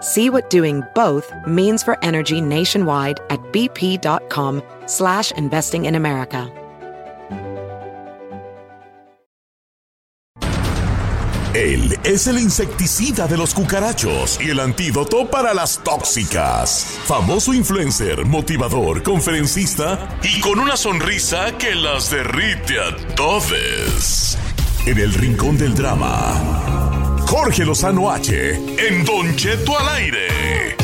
See what doing both means for energy nationwide at bp.com slash investing in America. Él es el insecticida de los cucarachos y el antídoto para las tóxicas. Famoso influencer, motivador, conferencista y con una sonrisa que las derrite a todos. En el rincón del drama, Jorge Lozano H. En Don Cheto al aire.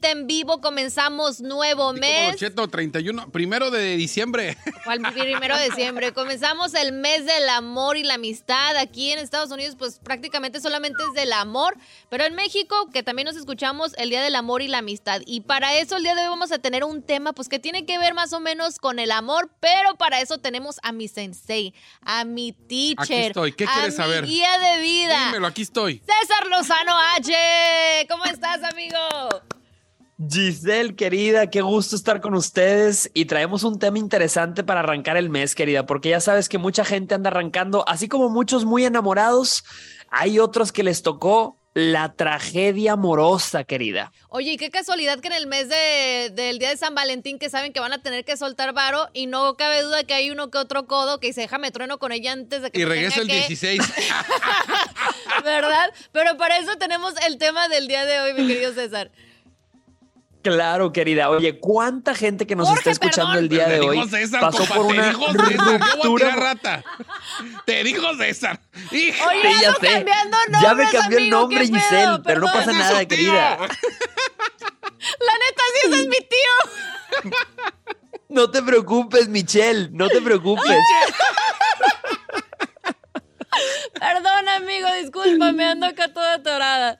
En vivo. Comenzamos nuevo mes. Cheto, 31, primero de diciembre. Al primero de diciembre. Comenzamos el mes del amor y la amistad. Aquí en Estados Unidos, pues prácticamente solamente es del amor. Pero en México, que también nos escuchamos el Día del Amor y la Amistad. Y para eso el día de hoy vamos a tener un tema, pues que tiene que ver más o menos con el amor. Pero para eso tenemos a mi sensei, a mi teacher. Aquí estoy. ¿Qué a quieres mi saber? guía de vida. Dímelo, aquí estoy. César Lozano H. ¿Cómo estás, amigo? Giselle, querida, qué gusto estar con ustedes y traemos un tema interesante para arrancar el mes, querida, porque ya sabes que mucha gente anda arrancando, así como muchos muy enamorados, hay otros que les tocó la tragedia amorosa, querida. Oye, y qué casualidad que en el mes de- del día de San Valentín, que saben que van a tener que soltar varo, y no cabe duda que hay uno que otro codo que dice, déjame trueno con ella antes de que Y regresa el tenga que-". 16. ¿Verdad? Pero para eso tenemos el tema del día de hoy, mi querido César. Claro, querida. Oye, ¿cuánta gente que nos Jorge, está escuchando perdón. el día de hoy César, pasó compa, por te una dijo César. Yo voy a ruptura? tirar rata. Te dijo César. Hijo. Oye, Sí, ya sé. cambiando Ya me nombres, cambió el amigo, nombre. Giselle, pero no pasa nada, querida. La neta, sí, ese es mi tío. No te preocupes, Michelle, no te preocupes. Perdón, amigo, discúlpame, ando acá toda atorada.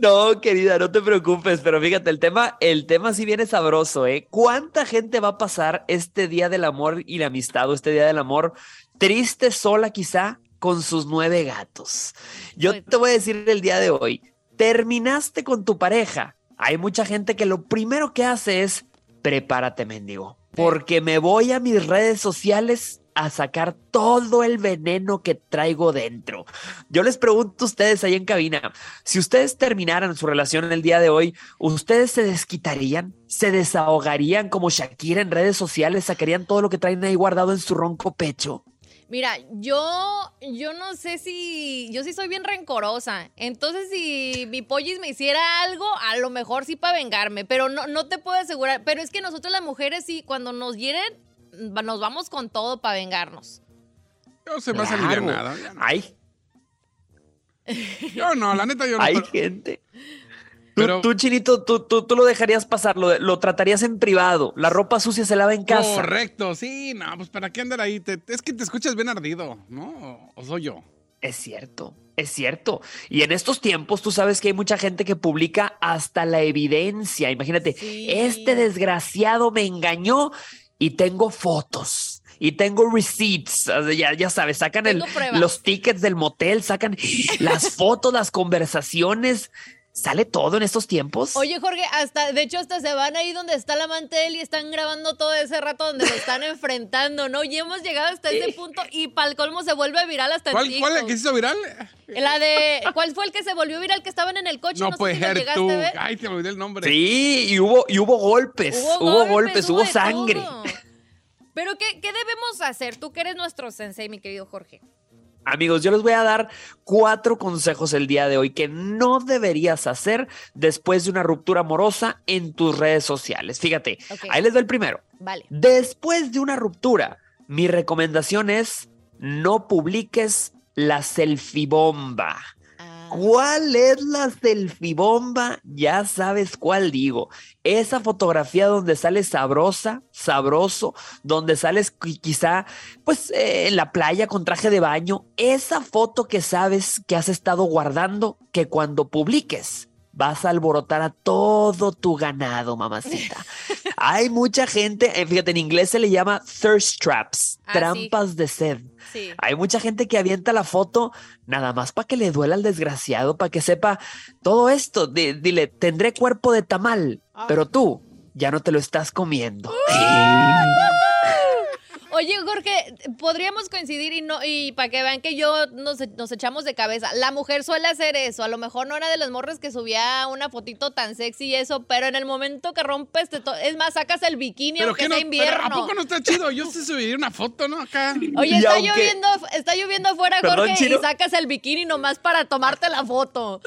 No, querida, no te preocupes, pero fíjate, el tema, el tema sí viene sabroso, ¿eh? ¿Cuánta gente va a pasar este día del amor y la amistad o este día del amor triste sola quizá con sus nueve gatos? Yo te voy a decir el día de hoy, terminaste con tu pareja. Hay mucha gente que lo primero que hace es prepárate, mendigo, porque me voy a mis redes sociales a sacar todo el veneno que traigo dentro. Yo les pregunto a ustedes ahí en cabina, si ustedes terminaran su relación en el día de hoy, ¿ustedes se desquitarían? ¿Se desahogarían como Shakira en redes sociales? ¿Sacarían todo lo que traen ahí guardado en su ronco pecho? Mira, yo, yo no sé si, yo sí soy bien rencorosa. Entonces, si mi pollis me hiciera algo, a lo mejor sí para vengarme, pero no, no te puedo asegurar. Pero es que nosotros las mujeres sí, cuando nos hieren, nos vamos con todo para vengarnos. Yo se me hace Claro. Ya no. Hay, Yo no, la neta yo no. hay pero- gente. Tú, Pero- tú, Chinito, tú, tú, tú lo dejarías pasar, lo, lo tratarías en privado. La ropa sucia se lava en casa. Correcto, sí, no, pues para qué andar ahí. Te- es que te escuchas bien ardido, ¿no? ¿O soy yo? Es cierto, es cierto. Y en estos tiempos tú sabes que hay mucha gente que publica hasta la evidencia. Imagínate, Sí. este desgraciado me engañó y tengo fotos. Y tengo receipts, o sea, ya, ya sabes, sacan el- los tickets del motel, sacan las fotos, las conversaciones. ¿Sale todo en estos tiempos? Oye, Jorge, hasta, de hecho, hasta se van ahí donde está la él y están grabando todo ese rato donde lo están enfrentando, ¿no? Y hemos llegado hasta ese punto y para el colmo se vuelve viral hasta ¿Cuál, cuál es TikTok. que se hizo viral? La de, ¿cuál fue el que se volvió viral que estaban en el coche? No sé puede si lo ser llegaste tú. a ver. Ay, te olvidé el nombre. Sí, y hubo, y hubo golpes, hubo, golpes, hubo, sangre. todo. Pero ¿qué, ¿qué debemos hacer? Tú que eres nuestro sensei, mi querido Jorge. Amigos, yo les voy a dar cuatro consejos el día de hoy que no deberías hacer después de una ruptura amorosa en tus redes sociales. Fíjate, ahí les doy el primero. Vale. Después de una ruptura, mi recomendación es no publiques la selfie bomba. ¿Cuál es la selfie bomba? Ya sabes cuál digo. Esa fotografía donde sales sabrosa, sabroso, donde sales qui- quizá pues eh, en la playa con traje de baño. Esa foto que sabes que has estado guardando, que cuando publiques vas a alborotar a todo tu ganado, mamacita. Hay mucha gente, eh, fíjate, en inglés se le llama thirst traps, Ah, sí. trampas de sed. sí. Hay mucha gente que avienta la foto nada más para que le duela al desgraciado, para que sepa todo esto. Di- dile, tendré cuerpo de tamal, pero tú ya no te lo estás comiendo. Oye, Jorge, podríamos coincidir y no y para que vean que yo nos, nos echamos de cabeza. La mujer suele hacer eso. A lo mejor no era de las morras que subía una fotito tan sexy y eso, pero en el momento que rompes, te to- es más, sacas el bikini Pero aunque que no, sea pero invierno. ¿a poco no está chido? Yo sí subiría una foto, ¿no? Acá. Oye, está aunque- lloviendo, está lloviendo afuera, Perdón, Jorge, Chino. y sacas el bikini nomás para tomarte la foto.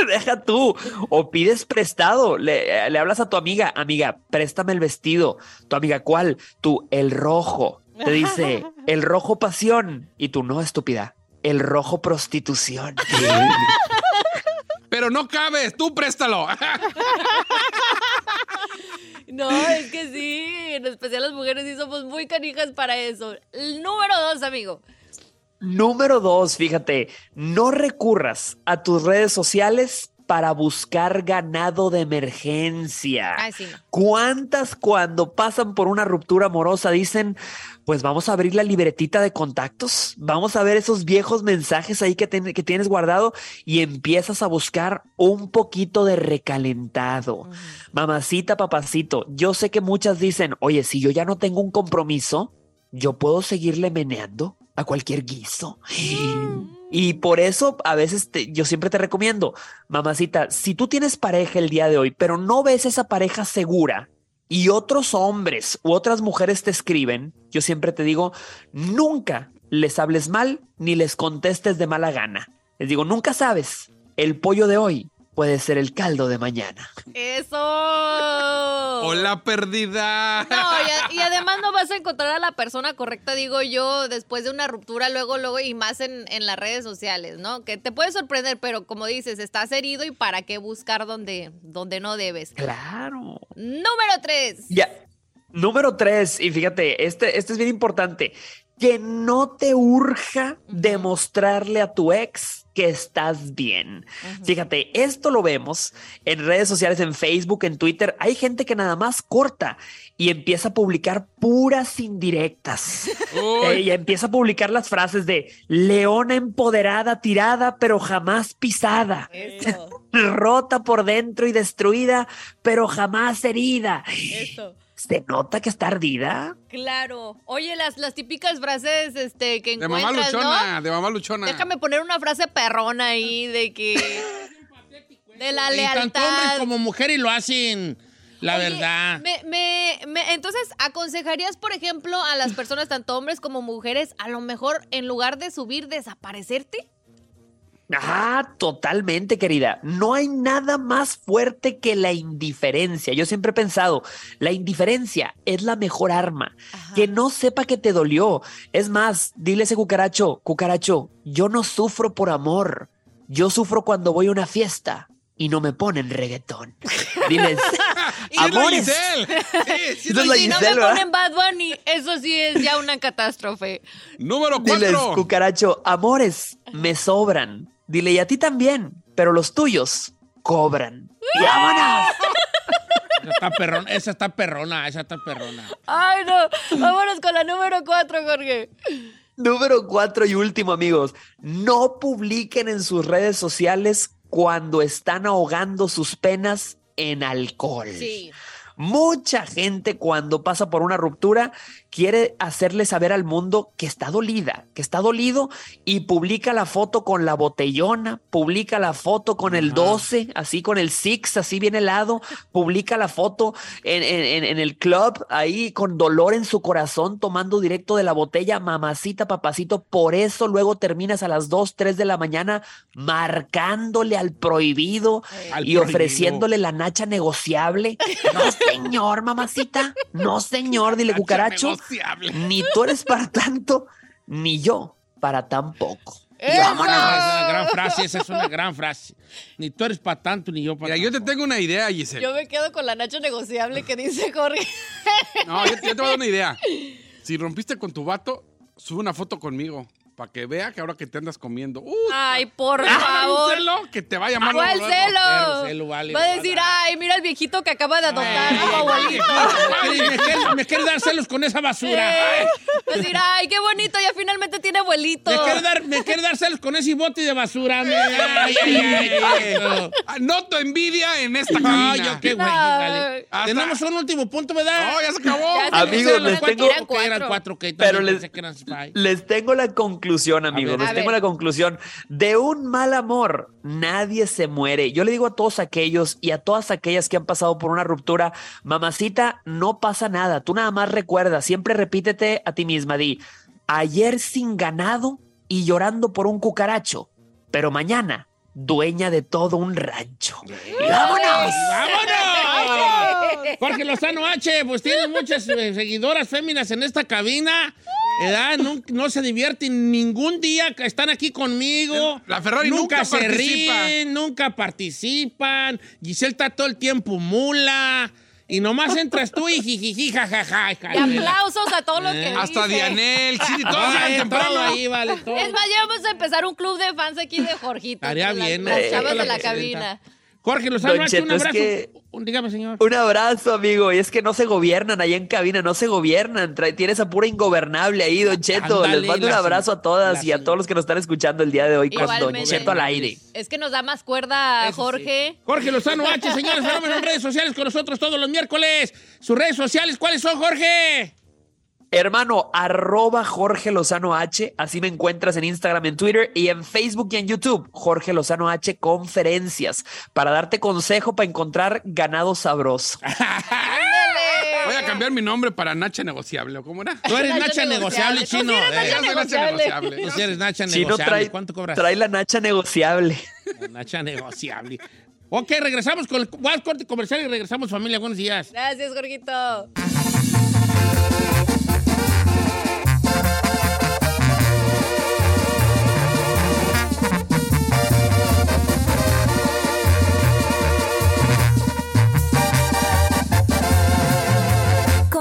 Deja tú, o pides prestado, le, le hablas a tu amiga, amiga, préstame el vestido. Tu amiga, ¿cuál? Tú, el rojo. Te dice, el rojo pasión. Y tú, no, estúpida, el rojo prostitución. Pero no cabes, tú préstalo. No, es que sí, en especial las mujeres sí somos muy canijas para eso. El número dos, amigo. Número dos, fíjate, no recurras a tus redes sociales para buscar ganado de emergencia. Ay, sí, no. ¿Cuántas cuando pasan por una ruptura amorosa dicen, pues vamos a abrir la libretita de contactos, vamos a ver esos viejos mensajes ahí que, que tienes guardado y empiezas a buscar un poquito de recalentado? Mamacita, papacito, yo sé que muchas dicen, oye, si yo ya no tengo un compromiso, yo puedo seguirle meneando a cualquier guiso. Y por eso a veces te- yo siempre te recomiendo, mamacita, si tú tienes pareja el día de hoy, pero no ves esa pareja segura y otros hombres u otras mujeres te escriben, yo siempre te digo, nunca les hables mal ni les contestes de mala gana. Les digo, nunca sabes, el pollo de hoy puede ser el caldo de mañana. Eso. Hola, perdida. No, y, a- y además no vas a encontrar a la persona correcta, digo yo, después de una ruptura, luego, luego, y más en, en las redes sociales, ¿no? Que te puede sorprender, pero como dices, estás herido y para qué buscar donde, donde no debes. Claro. Número tres. Ya. Número tres, y fíjate, este, este es bien importante, que no te urja demostrarle a tu ex que estás bien. Fíjate, esto lo vemos en redes sociales, en Facebook, en Twitter. Hay gente que nada más corta y empieza a publicar puras indirectas. Eh, y empieza a publicar las frases de leona empoderada, tirada, pero jamás pisada. Eso, Rota por dentro y destruida, pero jamás herida. eso. ¿Se nota que está ardida? Claro. Oye, las, las típicas frases este, que De mamá encuentras, luchona, ¿no? de mamá luchona. Déjame poner una frase perrona ahí de que... De la Y tanto hombre lealtad. como mujer y lo hacen, la Oye, verdad. Me, me- me- entonces, ¿aconsejarías, por ejemplo, a las personas, tanto hombres como mujeres, a lo mejor en lugar de subir, desaparecerte? Ah, totalmente, querida. No hay nada más fuerte que la indiferencia. Yo siempre he pensado, la indiferencia es la mejor arma. Que no sepa que te dolió. Es más, dile a ese cucaracho, cucaracho, yo no sufro por amor. Yo sufro cuando voy a una fiesta y no me ponen reggaetón. Diles, amores. Giselle. Sí, sí, Esa es la la si no me ¿verdad? ponen Bad Bunny, eso sí es ya una catástrofe. Número Diles, cuatro. cucaracho, amores, me sobran. Dile, y a ti también, pero los tuyos cobran. ¡Y vámonos! Esa está perrona, esa está perrona, esa está perrona. Ay, no. Vámonos con la número cuatro, Jorge. Número cuatro y último, amigos. No publiquen en sus redes sociales cuando están ahogando sus penas en alcohol. Sí. Mucha gente cuando pasa por una ruptura quiere hacerle saber al mundo que está dolida, que está dolido y publica la foto con la botellona, publica la foto con el 12, así con el six, así bien helado, publica la foto en, en- en el club ahí con dolor en su corazón tomando directo de la botella, mamacita, papacito, por eso luego terminas a las 2, 3 de la mañana marcándole al prohibido Al y prohibido. ofreciéndole la nacha negociable. No, señor, mamacita. No, señor, dile cucaracho. Ni tú eres para tanto, ni yo para tan poco. Y Es vámonos. una gran frase, esa es una gran frase. Ni tú eres para tanto, ni yo para Mira, yo te tengo una idea, Giselle. Yo me quedo con la Nacho negociable que dice Jorge. No, yo, yo te voy a dar una idea. Si rompiste con tu vato, sube una foto conmigo. Para que vea que ahora que te andas comiendo. ¡Uh! Ay, por favor. un celo que te va a llamar ¿Cuál celo? Celo vale, Va a decir, vale. ay, mira el viejito que acaba de adoptar a Ay. Me quiere- me quiere- dar celos con esa basura. Eh, Va a decir, ay, qué bonito, ya finalmente tiene abuelito. Me quiere, dar, me quiere dar celos con ese bote de basura. Ay, ay, ay, ay, no. Noto envidia en esta No, cabina. yo qué güey. No. dale. Hasta- Tenemos un último punto, ¿verdad? No, ya se acabó. Ya se Amigos, les tengo- cuatro. cuatro. Pero les-. Les tengo la conclusión, amigos. ver. Les tengo ver. la conclusión. De un mal amor, nadie se muere. Yo le digo a todos aquellos y a todas aquellas que han pasado por una ruptura, mamacita, no pasa nada. Tú nada más recuerda, siempre repítete a ti misma, di, ayer sin ganado y llorando por un cucaracho, pero mañana dueña de todo un rancho. Y vámonos. ¡Vámonos! Jorge Lozano H, pues tiene muchas eh, seguidoras féminas en esta cabina. ¿Verdad? No, no se divierten ningún día que están aquí conmigo. La Ferrari nunca se participa. ríen, nunca participan. Giselle está todo el tiempo mula. Y nomás entras tú y jijiji, jajaja. Y aplausos a todos los que Hasta dicen. Dianel, sí, todos llegan todo temprano. ahí, vale, todo. Es más, ya vamos a empezar un club de fans aquí de Jorgito. Estaría las- bien, Las, ¿no? chavas de la cabina. Jorge Lozano Don H, un Cheto, es abrazo. que- Un- Dígame, señor. Un abrazo, amigo. Y es que no se gobiernan allá en cabina, no se gobiernan. Trae, tienes a pura ingobernable ahí, Don Cheto. Les mando un abrazo a todas y a todos los que nos están escuchando el día de hoy con Don. Cheto al aire. Es que nos da más cuerda, Eso sí. Jorge. Jorge Lozano H, señores, fenómenos en redes sociales con nosotros todos los miércoles. Sus redes sociales, ¿cuáles son, Jorge? Hermano, arroba Jorge Lozano H. Así me encuentras en Instagram, en Twitter y en Facebook y en YouTube. Jorge Lozano H Conferencias. Para darte consejo para encontrar ganado sabroso. Voy a cambiar mi nombre para Nacha Negociable. ¿o ¿Cómo era? Tú eres Nacha Nacha negociable. Tú chino. eres eh. Nacha Ya soy Nacha negociable. Tú sí eres Nacha Chino negociable. trae, ¿Cuánto cobras? trae la nacha negociable. Nacha negociable. Ok, regresamos con el más corte comercial y regresamos, familia. Buenos días. Gracias, Jorgito.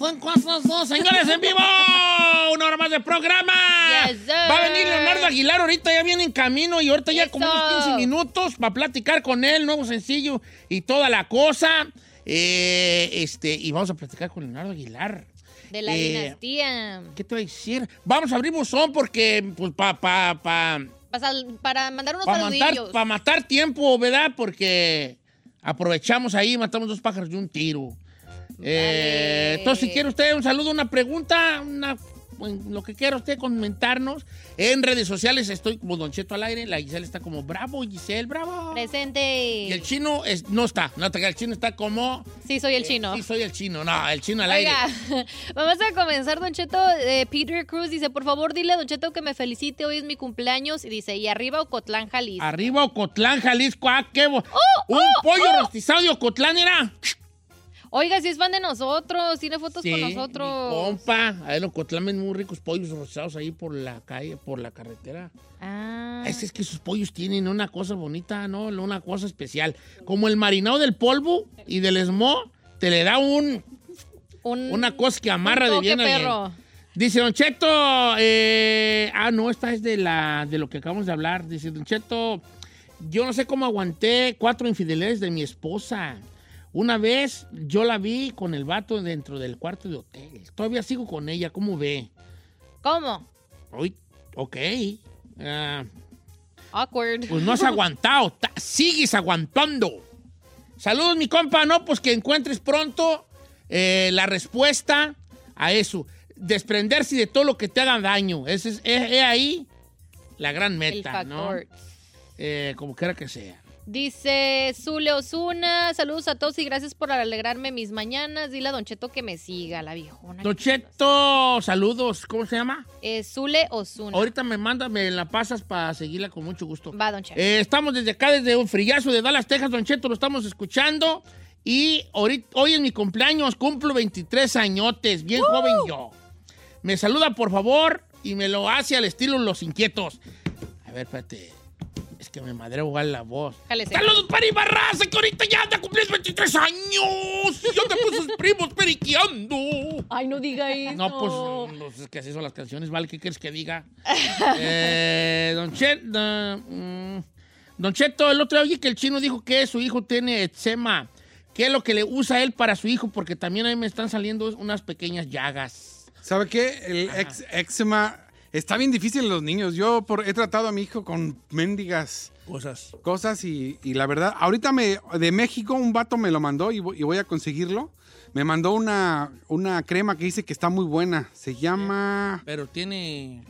Son cosas dos, señores, en vivo. Una hora más de programa. Yes. Va a venir Leonardo Aguilar, ahorita ya viene en camino y ahorita ya como unos Eso. 15 minutos para platicar con él, nuevo sencillo y toda la cosa. Eh, este, y vamos a platicar con Leonardo Aguilar. De la Eh, dinastía. ¿Qué te voy a decir? Vamos a abrir buzón porque, pues, para pa, pa, Para, para mandar unos pa matar, saludillos. pa matar tiempo, ¿verdad? Porque aprovechamos ahí, matamos dos pájaros de un tiro. Eh, entonces, si quiere usted un saludo, una pregunta, una, lo que quiera usted comentarnos. En redes sociales estoy como Don Cheto al aire, la Giselle está como bravo, Giselle, bravo. Presente. Y el chino es- no está, no está, el chino está como... Sí, soy el chino. Sí, soy el chino, no, el chino al aire. Vamos a comenzar, Don Cheto. Eh, Peter Cruz dice, por favor, dile a Don Cheto que me felicite, hoy es mi cumpleaños. Y dice, y arriba Ocotlán, Jalisco. Arriba Ocotlán, Jalisco, ah, qué bo- ¡Oh, Un pollo rostizado de Ocotlán era... Oiga, si es fan de nosotros, tiene fotos con mi nosotros. compa, ahí en Ocotlán ven muy ricos pollos rosados ahí por la calle, por la carretera. Ah, Es, es que sus pollos tienen una cosa bonita, ¿no? Una cosa especial. Como el marinado del polvo y del esmo, te le da un, un, una cosa que amarra de bien a bien. perro. Dice Don Cheto, eh, ah, no, esta es de, la, de lo que acabamos de hablar. Dice Don Cheto, yo no sé cómo aguanté cuatro infidelidades de mi esposa. Una vez yo la vi con el vato dentro del cuarto de hotel. Todavía sigo con ella, ¿cómo ve? ¿Cómo? Uy, ok. Ah, Awkward. pues no has aguantado, ta- sigues aguantando. Saludos, mi compa. No, pues que encuentres pronto eh, la respuesta a eso. Desprenderse de todo lo que te haga daño. Ese es, es- es ahí la gran El meta, ¿no? Eh, como quiera que sea. Dice Zule Osuna, saludos a todos y gracias por alegrarme mis mañanas. Dile a Don Cheto que me siga, la viejona. Don Cheto, saludos. ¿Cómo se llama? Eh, Zule Osuna. Ahorita me manda, me la pasas para seguirla con mucho gusto. Va, Don Cheto. Eh, estamos desde acá, desde un frillazo de Dallas, Texas, Don Cheto, lo estamos escuchando. Y ahorita, hoy es mi cumpleaños, cumplo 23 añotes, bien joven yo. Me saluda, por favor, y me lo hace al estilo Los Inquietos. A ver, espérate. Es que me madre igual la voz. Jálese. ¡Saludos para Ibarraza, que ahorita ya anda cumpliendo 23 años! ¡Y yo te puse sus primos periqueando! Ay, no diga eso. No, pues, no, es que así son las canciones, ¿vale? ¿Qué quieres que diga? Eh, don, Cheto, don Cheto, el otro día oye que el chino dijo que su hijo tiene eczema. ¿Qué es lo que le usa él para su hijo? Porque también a mí me están saliendo unas pequeñas llagas. ¿Sabe qué? El ex- eczema está bien difícil en los niños. Yo por- he tratado a mi hijo con mendigas Cosas. cosas y, y la verdad, ahorita me de México un vato me lo mandó y voy, y voy a conseguirlo. Me mandó una, una crema que dice que está muy buena. Se llama... Pero tiene...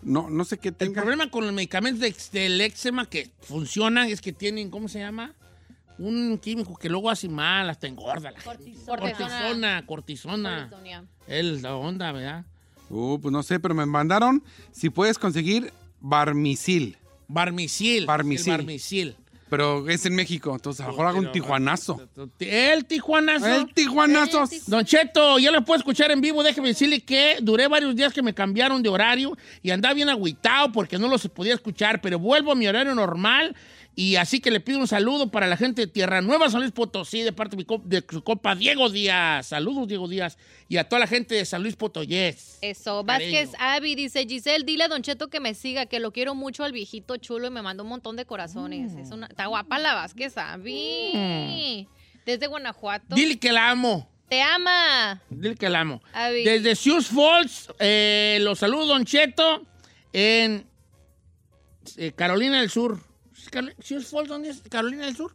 No, no sé qué El tenga. problema con los medicamentos de- del eczema que funcionan es que tienen, ¿cómo se llama? Un químico que luego hace mal, hasta engorda la gente. Cortisona, cortisona. Cortisonia. Es la onda, ¿verdad? Uh, pues no sé, pero me mandaron si puedes conseguir Barmisil. Barmisil. Barmisil. Pero es en México, entonces a lo mejor hago un tijuanazo. El tijuanazo. El tijuanazo. Don Cheto, ya lo puedo escuchar en vivo. Déjeme decirle que duré varios días que me cambiaron de horario y andaba bien agüitado porque no los podía escuchar, pero vuelvo a mi horario normal. Y así que le pido un saludo para la gente de Tierra Nueva, San Luis Potosí, de parte de, mi co- de su compa Diego Díaz. Saludos, Diego Díaz. Y a toda la gente de San Luis Potoyés. Eso. Vázquez Avi dice, Giselle, dile a Don Cheto que me siga, que lo quiero mucho al viejito chulo y me mandó un montón de corazones. Es una, está guapa la Vázquez Avi. Desde Guanajuato. Mm. Dile que la amo. Te ama. Dile que la amo. Desde Sioux Falls, eh, los saludo, Don Cheto, en eh, Carolina del Sur. ¿Sioux Falls dónde es? ¿Carolina del Sur?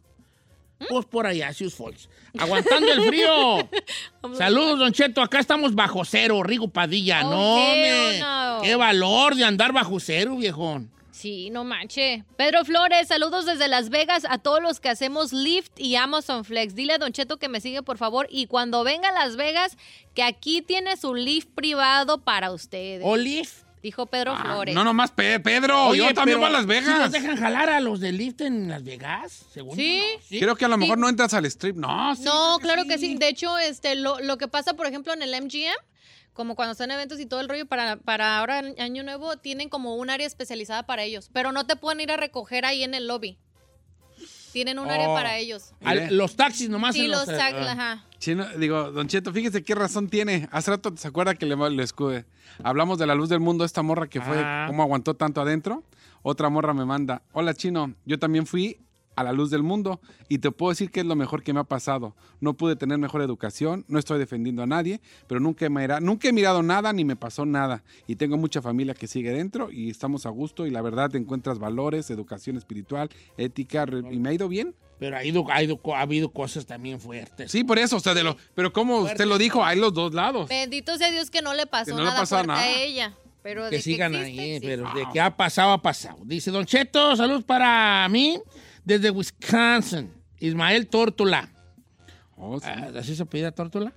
Pues por allá, Sioux Falls. Aguantando el frío. Saludos, Don Cheto. Acá estamos bajo cero, Rigo Padilla. Oh, no, hell me. no. Qué valor de andar bajo cero, viejón. Sí, no manche. Pedro Flores, saludos desde Las Vegas a todos los que hacemos Lyft y Amazon Flex. Dile a Don Cheto que me sigue, por favor. Y cuando venga a Las Vegas, que aquí tiene su Lyft privado para ustedes. Olive. Dijo Pedro Ah, Flores. no nomás Pe- Pedro, Oye, yo también voy a Las ¿sí Vegas. nos dejan jalar a los de Lyft en Las Vegas? Según Sí. yo, ¿no? Creo que a lo Sí. mejor no entras al strip. No, sí, no, claro que sí. De hecho, este, lo, lo que pasa, por ejemplo, en el MGM, como cuando están eventos y todo el rollo para, para ahora Año Nuevo, tienen como un área especializada para ellos. Pero no te pueden ir a recoger ahí en el lobby. Tienen un área Oh. para ellos. Al- los taxis nomás. Sí, en los sac- ah. ajá. Chino, digo, Don Cheto, fíjese qué razón tiene. Hace rato se acuerda que le, le escude. Hablamos de la luz del mundo, esta morra que fue, Ah. cómo aguantó tanto adentro. Otra morra me manda, hola Chino, yo también fui a la luz del mundo y te puedo decir que es lo mejor que me ha pasado. No pude tener mejor educación, no estoy defendiendo a nadie, pero nunca he, mira- nunca he mirado nada ni me pasó nada. Y tengo mucha familia que sigue dentro y estamos a gusto y la verdad te encuentras valores, educación espiritual, ética y me ha ido bien. Pero ha, ido, ha, ido- ha habido cosas también fuertes. Sí, por eso, o sea, de lo, pero como usted lo dijo, hay los dos lados. Bendito sea Dios que no le pasó le nada pasó fuerte nada. a ella. Pero de que sigan existe, ahí, sí. pero de que ha pasado, ha pasado. Dice Don Cheto, salud para mí, desde Wisconsin, Ismael Tórtola. Oh, sí. Ah, ¿Así se pedía Tórtola?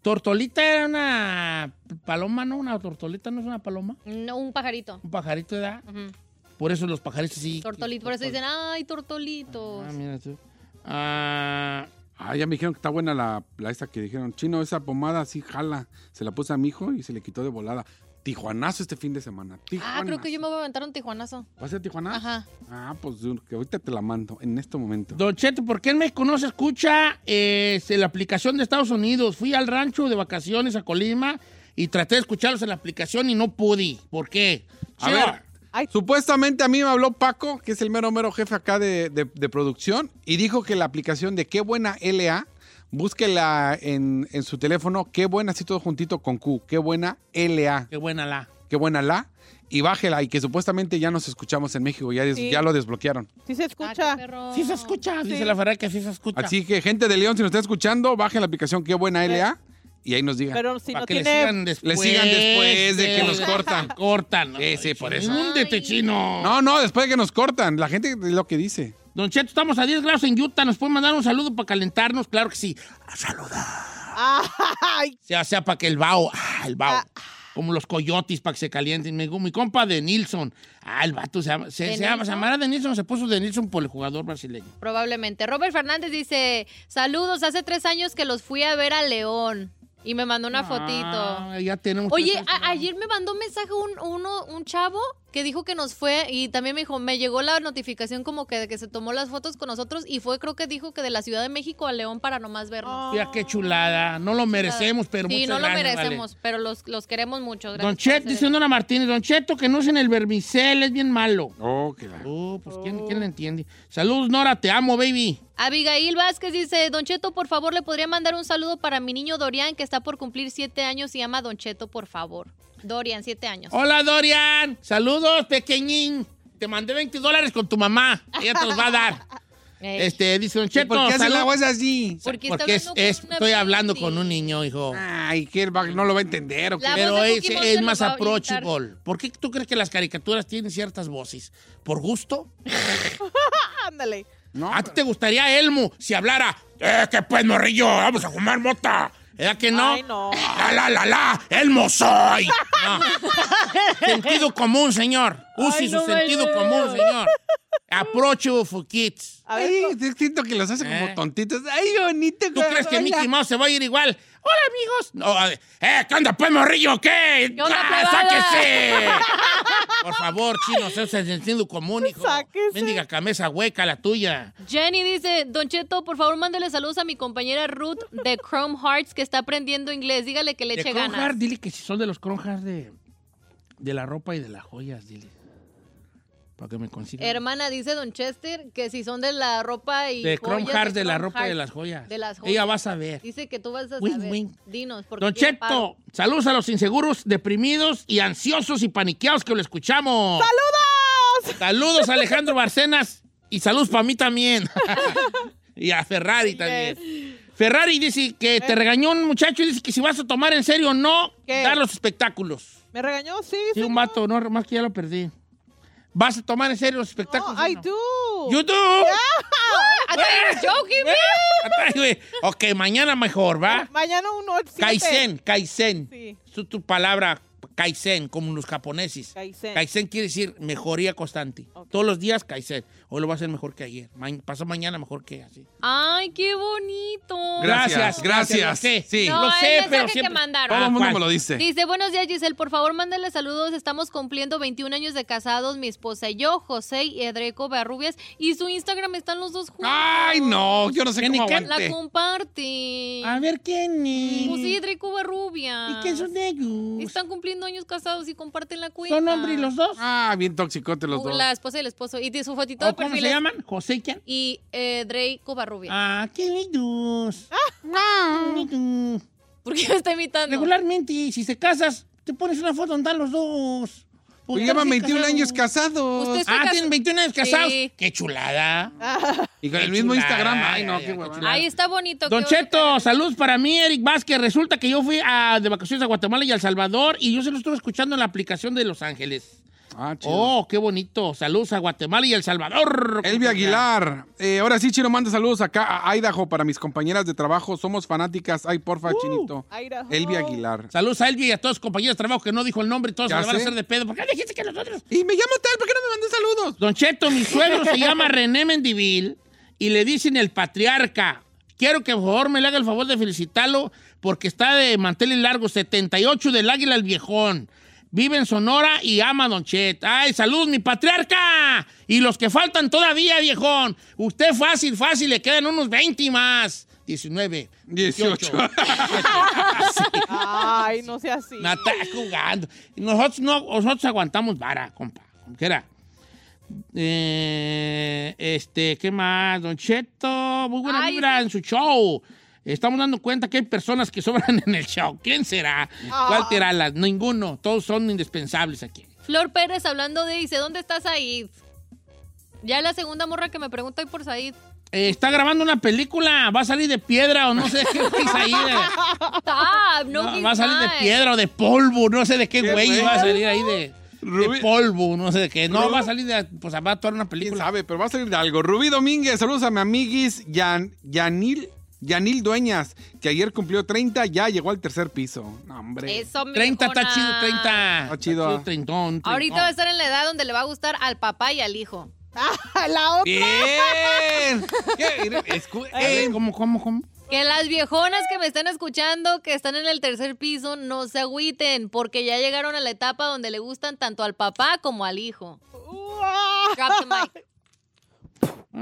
Tortolita era una paloma, ¿no? Una tortolita no es una paloma. No, un pajarito. Un pajarito de edad. Ujú. Por eso los pajaritos sí. Tortolito. Por eso dicen, ay, tortolitos. Ah, mira tú. Ah, Ah, ya me dijeron que está buena la, la esta que dijeron. Chino, esa pomada sí jala. Se la puse a mi hijo y se le quitó de volada. Tijuanazo este fin de semana. Ah, creo que yo me voy a aventar un tijuanazo. ¿Vas a Tijuana? Ajá. Ah, pues que ahorita te la mando en este momento. Don Cheto, ¿por qué en México no se escucha eh, la aplicación de Estados Unidos? Fui al rancho de vacaciones a Colima y traté de escucharlos en la aplicación y no pude. ¿Por qué? A ver, Supuestamente a mí me habló Paco, que es el mero mero jefe acá de, de- de producción, y dijo que la aplicación de Qué Buena LA, búsquela en, en su teléfono, Qué Buena, así todo juntito con Q, Qué Buena LA, Qué buena la. Qué Buena La, y bájela, y que supuestamente ya nos escuchamos en México, ya, des- Sí. ya lo desbloquearon. Sí se escucha. Sí se escucha, Sí. dice la Ferrari que sí se escucha. Así que gente de León, si nos está escuchando, bajen la aplicación Qué Buena LA, y ahí nos digan. Pero si Para no que le tiene... sigan después. Le sigan después de que nos cortan. cortan. Sí, sí, por eso. Húndete, chino. No, no, después de que nos cortan, la gente es lo que dice. Don Cheto, estamos a 10 grados en Utah. ¿Nos pueden mandar un saludo para calentarnos? Claro que sí. A saludar. Ay, sea, sea para que el vaho, ah, el vaho, como los coyotes para que se calienten. Mi, mi compa de Nilsson, ah, el vato se llama, se, ¿De se llama, llamará de Nilsson, se puso de Nilsson por el jugador brasileño. Probablemente. Robert Fernández dice, saludos, hace tres años que los fui a ver a León. Y me mandó una fotito. Ah, ya tenemos. Oye, ayer me mandó un mensaje un, uno, un chavo que dijo que nos fue y también me dijo, me llegó la notificación como que de que se tomó las fotos con nosotros y fue creo que dijo que de la Ciudad de México a León para nomás vernos. Mira qué chulada. No lo merecemos, pero Sí, muchas no lo gracias, vale. merecemos, pero los, los queremos mucho. gracias Don por Chet, hacer dice Nora Martínez, Don Cheto, que no usen el vermicel, es bien malo. Oh, qué la- Oh, pues ¿quién, quién le entiende? Saludos, Nora, te amo, baby. Abigail Vázquez dice, Don Cheto, por favor, ¿le podría mandar un saludo para mi niño Dorian, que está por cumplir siete años y llama Don Cheto, por favor? Dorian, siete años. Hola, Dorian. Saludos, pequeñín. Te mandé 20 dólares con tu mamá. Ella te los va a dar. Ey, Este, dice Don Cheto. ¿Por qué hace la voz así? porque está Porque es, hablando con es- una estoy hablando baby. con un niño, hijo. Ay, que él va- no lo va a entender. ¿o qué? La Pero voz de es, Cookie es más va a approachable. ¿Por qué tú crees que las caricaturas tienen ciertas voces? ¿Por gusto? ándale. No, ¿A ti te gustaría Elmo si hablara? ¡Eh, que pues, morrillo! ¡Vamos a fumar mota! ¿Era que no? Ay, no. ¡La, la, la, la! ¡Elmo soy! No. sentido común, señor. Use Ay, su no sentido veo. común, señor. Approachable for kids. Ay, siento que los hace Eh. como tontitos. Ay, bonito. ¿Tú crees que Mickey Mouse se va a ir igual? ¡Hola, amigos! No, ¡Eh, qué onda, pues, morrillo! ¿Qué? ¿Qué onda, ¡Ah? ¡Sáquese! Por favor, chino, el sentido común, hijo. Sáquese. Mendiga camisa hueca, la tuya. Jenny dice, Don Cheto, por favor, mándele saludos a mi compañera Ruth de Chrome Hearts, que está aprendiendo inglés. Dígale que le De eche Chrome ganas. Heart, dile que si son de los Chrome Heart de, de la ropa y de las joyas, dile. Para que me consigan. Hermana, dice Don Chester, que si son de la ropa y de Chrome joyas, Heart, de la ropa y de Hearts. las joyas. De las joyas. Ella va a saber. Dice que tú vas a Wink, saber. wink. Dinos, porque Don Cheto, saludos a los inseguros, deprimidos y ansiosos y paniqueados que lo escuchamos. ¡Saludos! Saludos a Alejandro Barcenas y saludos para mí también. y a Ferrari también. Ferrari dice que te regañó un muchacho y dice que si vas a tomar en serio o no ¿Qué? dar los espectáculos. ¿Me regañó? Sí, Sí, un vato, no, más que ya lo perdí. ¿Vas a tomar en serio los No, espectáculos? I no? do. You do. I thought you were joking me. Ok, mañana mejor, ¿va? Mañana uno. Kaizen, Kaizen. Sí. Es tu palabra Kaizen, como los japoneses. Kaizen. Kaizen quiere decir mejoría constante. Todos los días Kaizen. Hoy lo va a hacer mejor que ayer. Ma pasó mañana mejor que así. Ay, qué bonito. Gracias, gracias. Lo sé, Sí. No, lo el sé, mensaje pero que siempre... mandaron. Todo el mundo ¿cuál? me lo dice. Dice, buenos días Giselle, por favor mándale saludos, estamos cumpliendo 21 años de casados, mi esposa y yo, José y Edreco Barrubias, y su Instagram están los dos juntos. Ay, no, yo no sé ¿Quién y cómo quién? La aguante. comparte. A ver, ¿quién es? Pues sí, Edreco Barrubias. ¿Y qué son de ellos? Están cumpliendo años casados y comparten la cuenta. ¿Son hombres los dos? Ah, bien toxicote los Uh, dos. La esposa y el esposo. Y de su fotito ¿O de ¿Cómo se llaman? ¿José y quién? Y eh, Draco Barrubias. Ah, qué lindos. Qué lindos. ¿Por qué me está imitando? Regularmente, si se casas, te pones una foto donde están los dos. Pues llevan están 21 casados. años casados. Ah, tienen 21 años casados. Sí. Qué chulada. y con qué el mismo chulada. Instagram. Ay, no, Ay, qué ay, hueva. qué chulada. Ahí está bonito. Don. Cheto, saludos para mí, Eric Vázquez. Resulta que yo fui a- de vacaciones a Guatemala y a El Salvador y yo se lo estuve escuchando en la aplicación de Los Ángeles. Ah, chido. Oh, qué bonito. Saludos a Guatemala y El Salvador. Elvia Aguilar. Eh, ahora sí, Chino, manda saludos acá a Idaho para mis compañeras de trabajo. Somos fanáticas. Ay, porfa, Chinito. Idaho. Elvia Aguilar. Saludos a Elvia y a todos los compañeros de trabajo que no dijo el nombre y todos se van a hacer de pedo. ¿Por qué dijiste que nosotros? Y me llamo tal, ¿por qué no me mandas saludos? Don Cheto, mi suegro se llama René Mendivil y le dicen el patriarca. Quiero que por favor me le haga el favor de felicitarlo porque está de manteles largos, 78 del Águila el Viejón. Vive en Sonora y ama a Don Chet. ¡Ay, salud, mi patriarca! Y los que faltan todavía, viejón. Usted fácil, fácil, le quedan unos 20 más. 19. 18. Ay, no sea así. No está jugando. Nosotros, no, nosotros aguantamos vara, compa. Como quiera. Eh, este, ¿qué más? Don Cheto, muy buena Ay, vibra en su show. Estamos dando cuenta que hay personas que sobran en el show. ¿Quién será? ¿Cuál tirarlas? Ninguno. Todos son indispensables aquí. Flor Pérez hablando de, dice, ¿dónde está Said? Ya la segunda morra que me pregunta hoy por Said. Eh, está grabando una película. Va a salir de piedra o no sé de qué güey es ahí. de- Stop, no, va a salir de piedra o de polvo. No sé de qué ¿Qué güey va a salir ahí de, polvo. No sé de qué. No, Rubí- va a salir de. Pues va a actuar una ¿Quién película. sabe? Pero va a salir de algo. Rubí Domínguez, saludos a mi amiguis Yan, Yanil, Yanil Dueñas, que ayer cumplió 30, ya llegó al tercer piso. No, hombre. Eso, mi 30 está chido, 30. Está chido. treintón, Ahorita treintón. va a estar en la edad donde le va a gustar al papá y al hijo. La otra. ¡Bien! ¿Qué? ¿Cómo, cómo, cómo? Que las viejonas que me están escuchando, que están en el tercer piso, no se agüiten, porque ya llegaron a la etapa donde le gustan tanto al papá como al hijo. Drop the mic.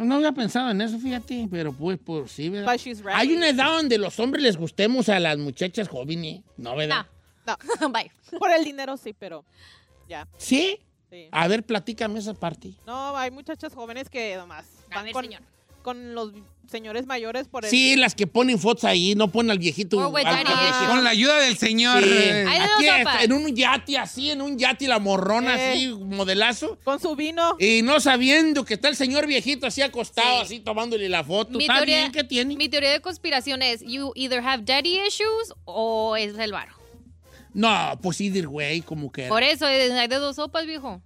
No había pensado en eso, fíjate, pero pues, pues sí, ¿verdad? But she's ready. Hay una edad donde los hombres les gustemos a las muchachas jóvenes, ¿no, verdad? No, Bye. por el dinero sí, pero ya. ¿Sí? Sí. A ver, platícame esa parte. No, hay muchachas jóvenes que nomás A van ver, con, señor. Con los señores mayores por el... Sí, las que ponen fotos ahí, no ponen al viejito. Oh, güey, al- al viejito. Con la ayuda del señor. Sí. eh, Aquí es, en un yate así, en un yate la morrona Eh. así, modelazo. Con su vino. Y no sabiendo que está el señor viejito así acostado, Sí. así tomándole la foto. Mi ¿Está teoría, bien que tiene? mi teoría de conspiración es, you either have daddy issues o es el varo. No, pues sí, güey, como que. Por eso, eh, hay de dos sopas, viejo.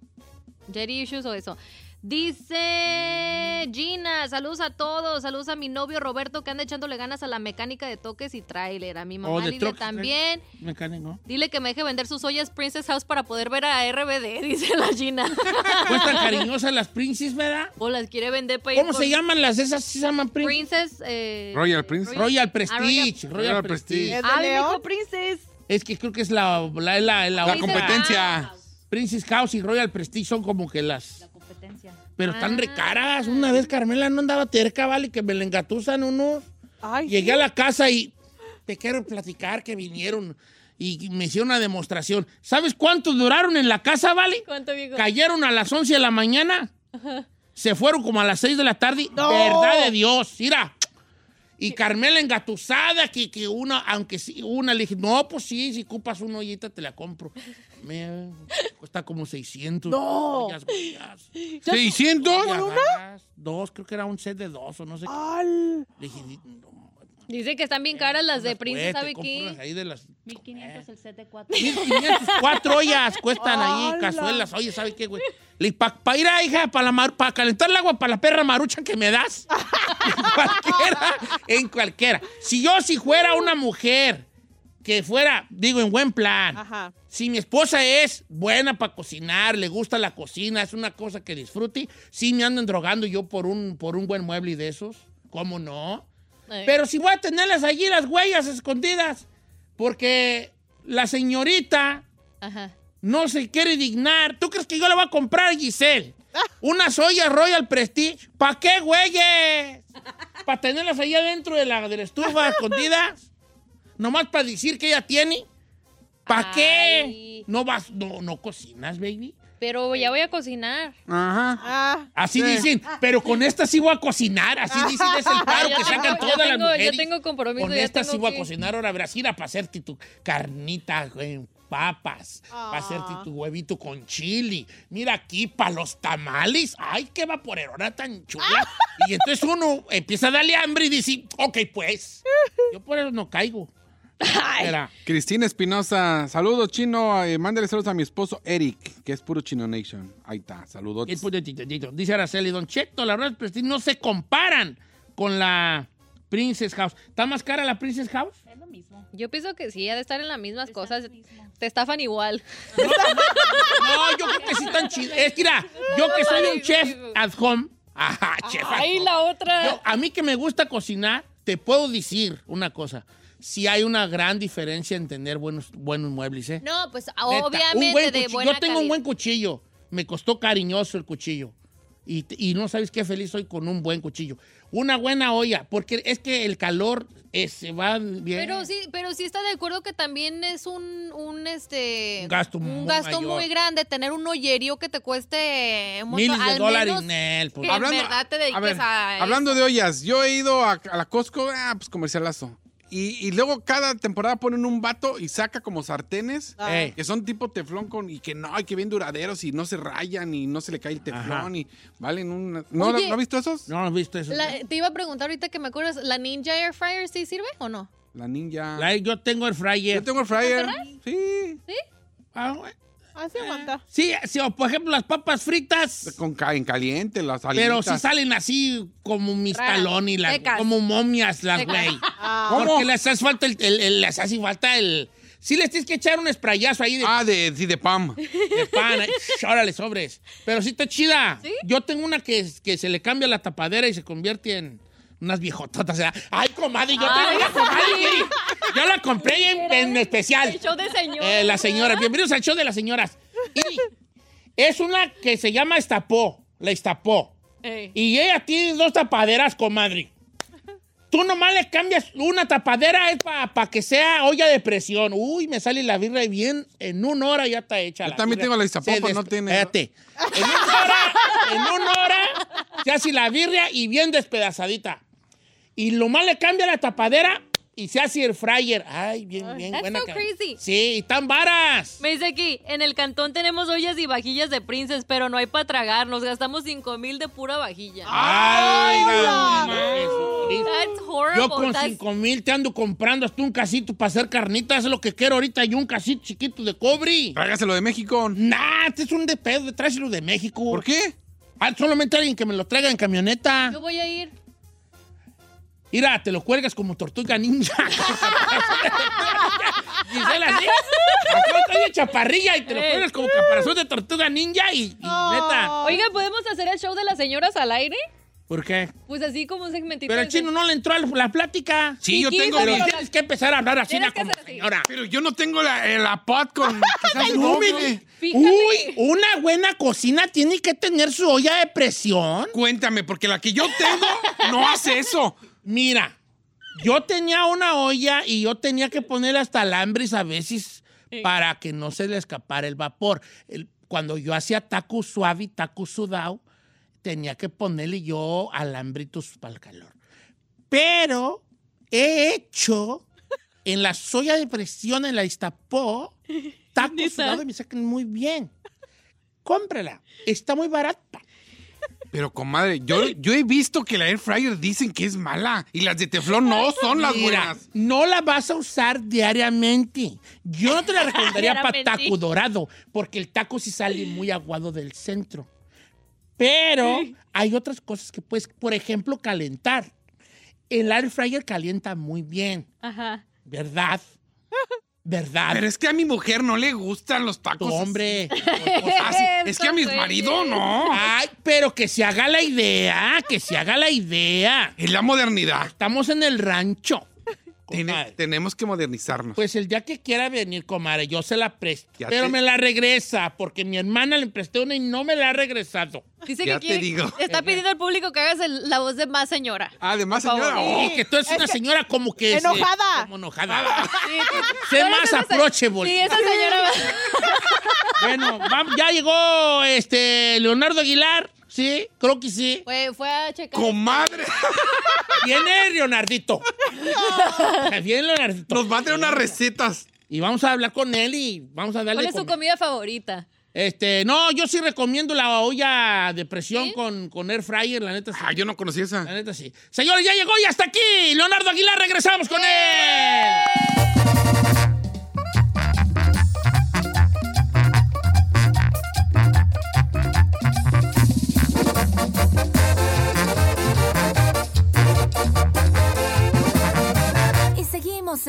Daddy issues o eso. Dice Gina, saludos a todos, saludos a mi novio Roberto que anda echándole ganas a la mecánica de toques y tráiler, a mi mamá Oh, Lidia también. Mecánico. Dile que me deje vender sus ollas Princess House para poder ver a RBD, dice la Gina. Pues tan cariñosas las Princess, ¿verdad? o las quiere vender para ir ¿Cómo con se llaman las esas? ¿Sí se llaman Princess? Princess. eh, Royal Prince. Royal Prestige. Ah, Royal, Royal Prestige. Prestige. ¿Es de Ah, dijo Princess. Es que creo que es la, la, la, la, La competencia. Princess House y Royal Prestige son como que las. Pero están Ah. recaras. Una vez Carmela no andaba terca, vale, que me le engatusan unos. Ay, Llegué a la casa y te quiero platicar que vinieron y me hicieron una demostración. ¿Sabes cuántos duraron en la casa, vale? ¿Cuánto, viejo? Cayeron a las 11 de la mañana. Se fueron como a las 6 de la tarde. No. Verdad de Dios, mira. Y Carmela engatusada, que, que una, aunque sí, una le dije, no, pues sí, si ocupas una ollita te la compro. Me cuesta como 600. No. ollas, güeyas. ¿600? Y agarras Dos, creo que era un set de dos o no sé qué. Al- Le dije, no, Dice que están bien caras las de unas Princess, fuertes, ¿sabe compro unas qué? ahí de las 1500 el set de cuatro. 1500, cuatro ollas cuestan ahí, cazuelas. Oye, ¿sabe qué, güey? Para ir a, hija, para pa calentar el agua para la perra marucha que me das. en cualquiera, en cualquiera. Si yo, si fuera una mujer que fuera, digo, en buen plan, Ajá. Si mi esposa es buena para cocinar, le gusta la cocina, es una cosa que disfrute, sí me andan drogando yo por un, por un buen mueble y de esos. ¿Cómo no? Pero si voy a tenerlas allí, las huellas escondidas, porque la señorita Ajá. no se quiere dignar. ¿Tú crees que yo le voy a comprar Giselle? Unas ollas Royal Prestige. ¿Para qué, güeyes? ¿Para tenerlas ahí adentro de la, de la estufa escondidas? ¿Nomás para decir que ella tiene? ¿Para qué? ¿No vas, no, no cocinas, baby? Pero ya voy a cocinar. Ajá. Ah, Así dicen, pero con esta sí voy a cocinar. Así dicen, es el paro que sacan todas las mujeres. tengo compromiso, Con ya esta sí voy a cocinar ahora, verás, ir a para hacerte tu carnita, güey, papas, para hacerte tu huevito con chili. Mira aquí, para los tamales. Ay, qué vaporerona tan chula. Y entonces uno empieza a darle hambre y dice, ok, pues. Yo por eso no caigo. Era. Cristina Espinosa, saludos chino, eh, mándale saludos a mi esposo Eric, que es puro Chino Nation. Ahí está, saludos. Dice Araceli, Don Cheto, la verdad, Prestige no se comparan con la Princess House. ¿Está más cara la Princess House? Yo pienso que sí, ha de estar en las mismas cosas. Te estafan igual. No, yo creo que sí están chidas. Es que, mira, yo que soy un chef at home. Ajá, chef at home. la otra. Yo, a mí que me gusta cocinar, te puedo decir una cosa. Si hay una gran diferencia en tener buenos, buenos muebles, ¿eh? No, pues Neta, obviamente un buen de cuchillo. buena Yo tengo un buen cuchillo. Me costó cariñoso el cuchillo. Y, y no sabes qué feliz soy con un buen cuchillo. Una buena olla, porque es que el calor eh, se va bien. Pero sí, pero sí está de acuerdo que también es un, un este Un gasto un muy gasto muy grande tener un ollerío que te cueste Miles de al dólares, menos Nel. pues. que en verdad te dediques a ver, a hablando de ollas, yo he ido a, a la Costco, ah, pues comercialazo. Y, y luego cada temporada ponen un vato y saca como sartenes Ey. que son tipo teflón con, y que no, y que bien duraderos y no se rayan y no se le cae el teflón Ajá. y valen un... ¿No, Oye. ¿no has visto esos? No, no he visto eso. La- te iba a preguntar ahorita que me acuerdas, ¿la Ninja Air Fryer sí sirve o no? La ninja. La- yo tengo el fryer. Yo tengo el fryer. Sí. Ah, güey. Así aguanta. Sí, sí, o por ejemplo las papas fritas. Con ca- en caliente, las Pero alitas. si salen así como mis Raras, talones, las- secas. como momias las Secas. güey. Ah, Porque les hace falta el, el- el- les hace falta el. Sí les tienes que echar un sprayazo ahí de, Ah, de, sí, de Pam. de pan. órale, sobres. Pero sí está chida. ¿Sí? Yo tengo una que, que se le cambia la tapadera y se convierte en unas viejototas. o sea, Ay, comadre, yo tengo una comadre. Yo la compré en, en especial. El show de señor. Eh, la señora. Bienvenidos al show de las señoras. Y es una que se llama Estapó. La Estapó. Ey. Y ella tiene dos tapaderas, comadre. Tú nomás le cambias una tapadera, es para que sea olla de presión. Uy, me sale la birra bien. En una hora ya está hecha. Yo también birra. tengo la pero no tiene- Espérate. En una hora, en una hora, se hace la birria y bien despedazadita. Y lo más le cambia la tapadera y se hace el fryer. Ay, bien, bien That's buena. so crazy. Sí, y tan varas. Me dice aquí, en el cantón tenemos ollas y vajillas de Princess, pero no hay para tragar. Nos gastamos 5 mil de pura vajilla. Ay, no, Jesucristo. That's horrible. Yo con That's- 5 mil te ando comprando hasta un casito para hacer carnitas. Es lo que quiero ahorita. Y un casito chiquito de cobre. Tráigaselo de México. Nah, este es un de pedo. Tráeselo de México. ¿Por qué? Ah, solamente alguien que me lo traiga en camioneta. Yo voy a ir. Mira, te lo cuelgas como tortuga ninja. Gisela, de chaparrilla y te lo Eh. cuelgas como caparazón de tortuga ninja y, y neta. Oiga, ¿podemos hacer el show de las señoras al aire? ¿Por qué? Pues así como un segmentito. Pero el chino no le entró a la plática. Sí, yo tengo... Pero pero tienes que empezar a hablar así como señora. Pero yo no tengo la, eh, la pot con... No. Uy, una buena cocina tiene que tener su olla de presión. Cuéntame, porque la que yo tengo no hace eso. Mira, yo tenía una olla y yo tenía que poner hasta alambres a veces para que no se le escapara el vapor. El- cuando yo hacía taco suave y taco sudado, tenía que ponerle yo alambritos para el calor. Pero he hecho en la soya de presión, en la Iztapó, taco sudado y me sacan muy bien. Cómprala, está muy barata. Pero, comadre, yo, yo he visto que la air fryer dicen que es mala. Y las de teflón no son las Mira, buenas. no la vas a usar diariamente. Yo no te la recomendaría para Diariamente. taco dorado, porque el taco sí sale muy aguado del centro. Pero hay otras cosas que puedes, por ejemplo, calentar. El air fryer calienta muy bien, Ajá. ¿verdad? verdad. Pero es que a mi mujer no le gustan los tacos. hombre. Ah, sí, es que a mi marido no. Ay, pero que se haga la idea, que se haga la idea. Es la modernidad. Estamos en el rancho. Comadre. tenemos que modernizarnos. Pues el día que quiera venir, comadre, yo se la presto. Ya pero te- me la regresa, porque mi hermana le presté una y no me la ha regresado. Dice Ya que te quiere- digo. está pidiendo al público que hagas el- la voz de más señora. Además, Por favor. señora. oh, Y que tú eres una señora como que... se- Enojada. como enojada. Sí, sé más approachable. Sí, esa señora. Bueno, vamos, ya llegó este Leonardo Aguilar. Sí, creo que sí. Fue, fue a checar. Comadre. Viene Leonardito. Viene Leonardito. Nos va a traer unas recetas. Y vamos a hablar con él y vamos a darle... ¿Cuál es su comida favorita? Este, no, yo sí recomiendo la olla de presión ¿Sí? con, con air fryer, la neta sí. Ah, yo no conocí esa. La neta sí. Señores, ya llegó y hasta aquí. Leonardo Aguilar, regresamos con él.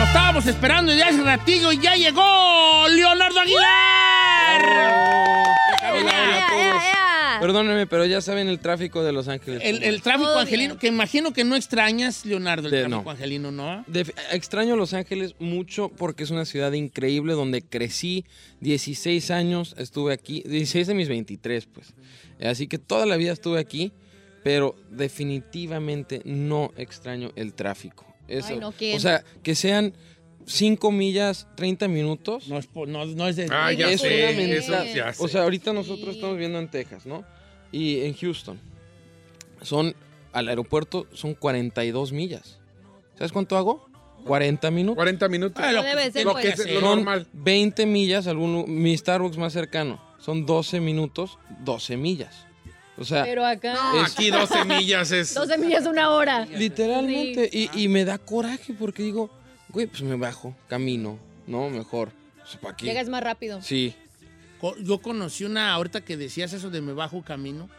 Lo estábamos esperando ya hace ratillo y ya llegó Leonardo Aguilar. Hola, hola a todos. Perdónenme, pero ya saben el tráfico de Los Ángeles. El, el tráfico angelino, bien. que imagino que no extrañas, Leonardo, el De- tráfico no. angelino, ¿no? De- extraño Los Ángeles mucho porque es una ciudad increíble donde crecí 16 años, estuve aquí, 16 de mis 23, pues. Así que toda la vida estuve aquí, pero definitivamente no extraño el tráfico. Eso, Ay, no, ¿quién? o sea, que sean 5 millas, 30 minutos. No es, po- no, no es de... Ah, ya es sé, una eso ya sé. O sea, ahorita nosotros Sí. estamos viendo en Texas, ¿no? Y en Houston. Son, al aeropuerto son 42 millas. ¿Sabes cuánto hago? 40 minutos. 40 minutos. Ah, lo Debe que ser, lo pues. que es lo Son normal. 20 millas, alguno, mi Starbucks más cercano. Son 12 minutos, 12 millas. O sea, Pero acá. No, Es- aquí 12 millas es. 12 millas, una hora. literalmente. Y, y me da coraje porque digo, güey, pues me bajo, camino, ¿no? Mejor. O sea, ¿para qué? Llegas más rápido. Sí. Yo conocí una, ahorita que decías eso de me bajo camino,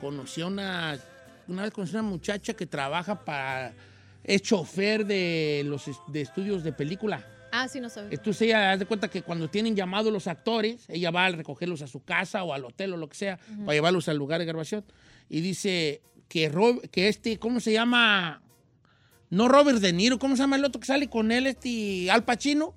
conocí a una, una vez conocí a una muchacha que trabaja para, es chofer de los de estudios de película. Ah, sí, no sabes. Entonces ella, haz de cuenta que cuando tienen llamados los actores, ella va a recogerlos a su casa o al hotel o lo que sea, para llevarlos al lugar de grabación. Y dice que, Rob- que este, ¿cómo se llama? No Robert De Niro, ¿cómo se llama el otro que sale con él, este Al Pacino?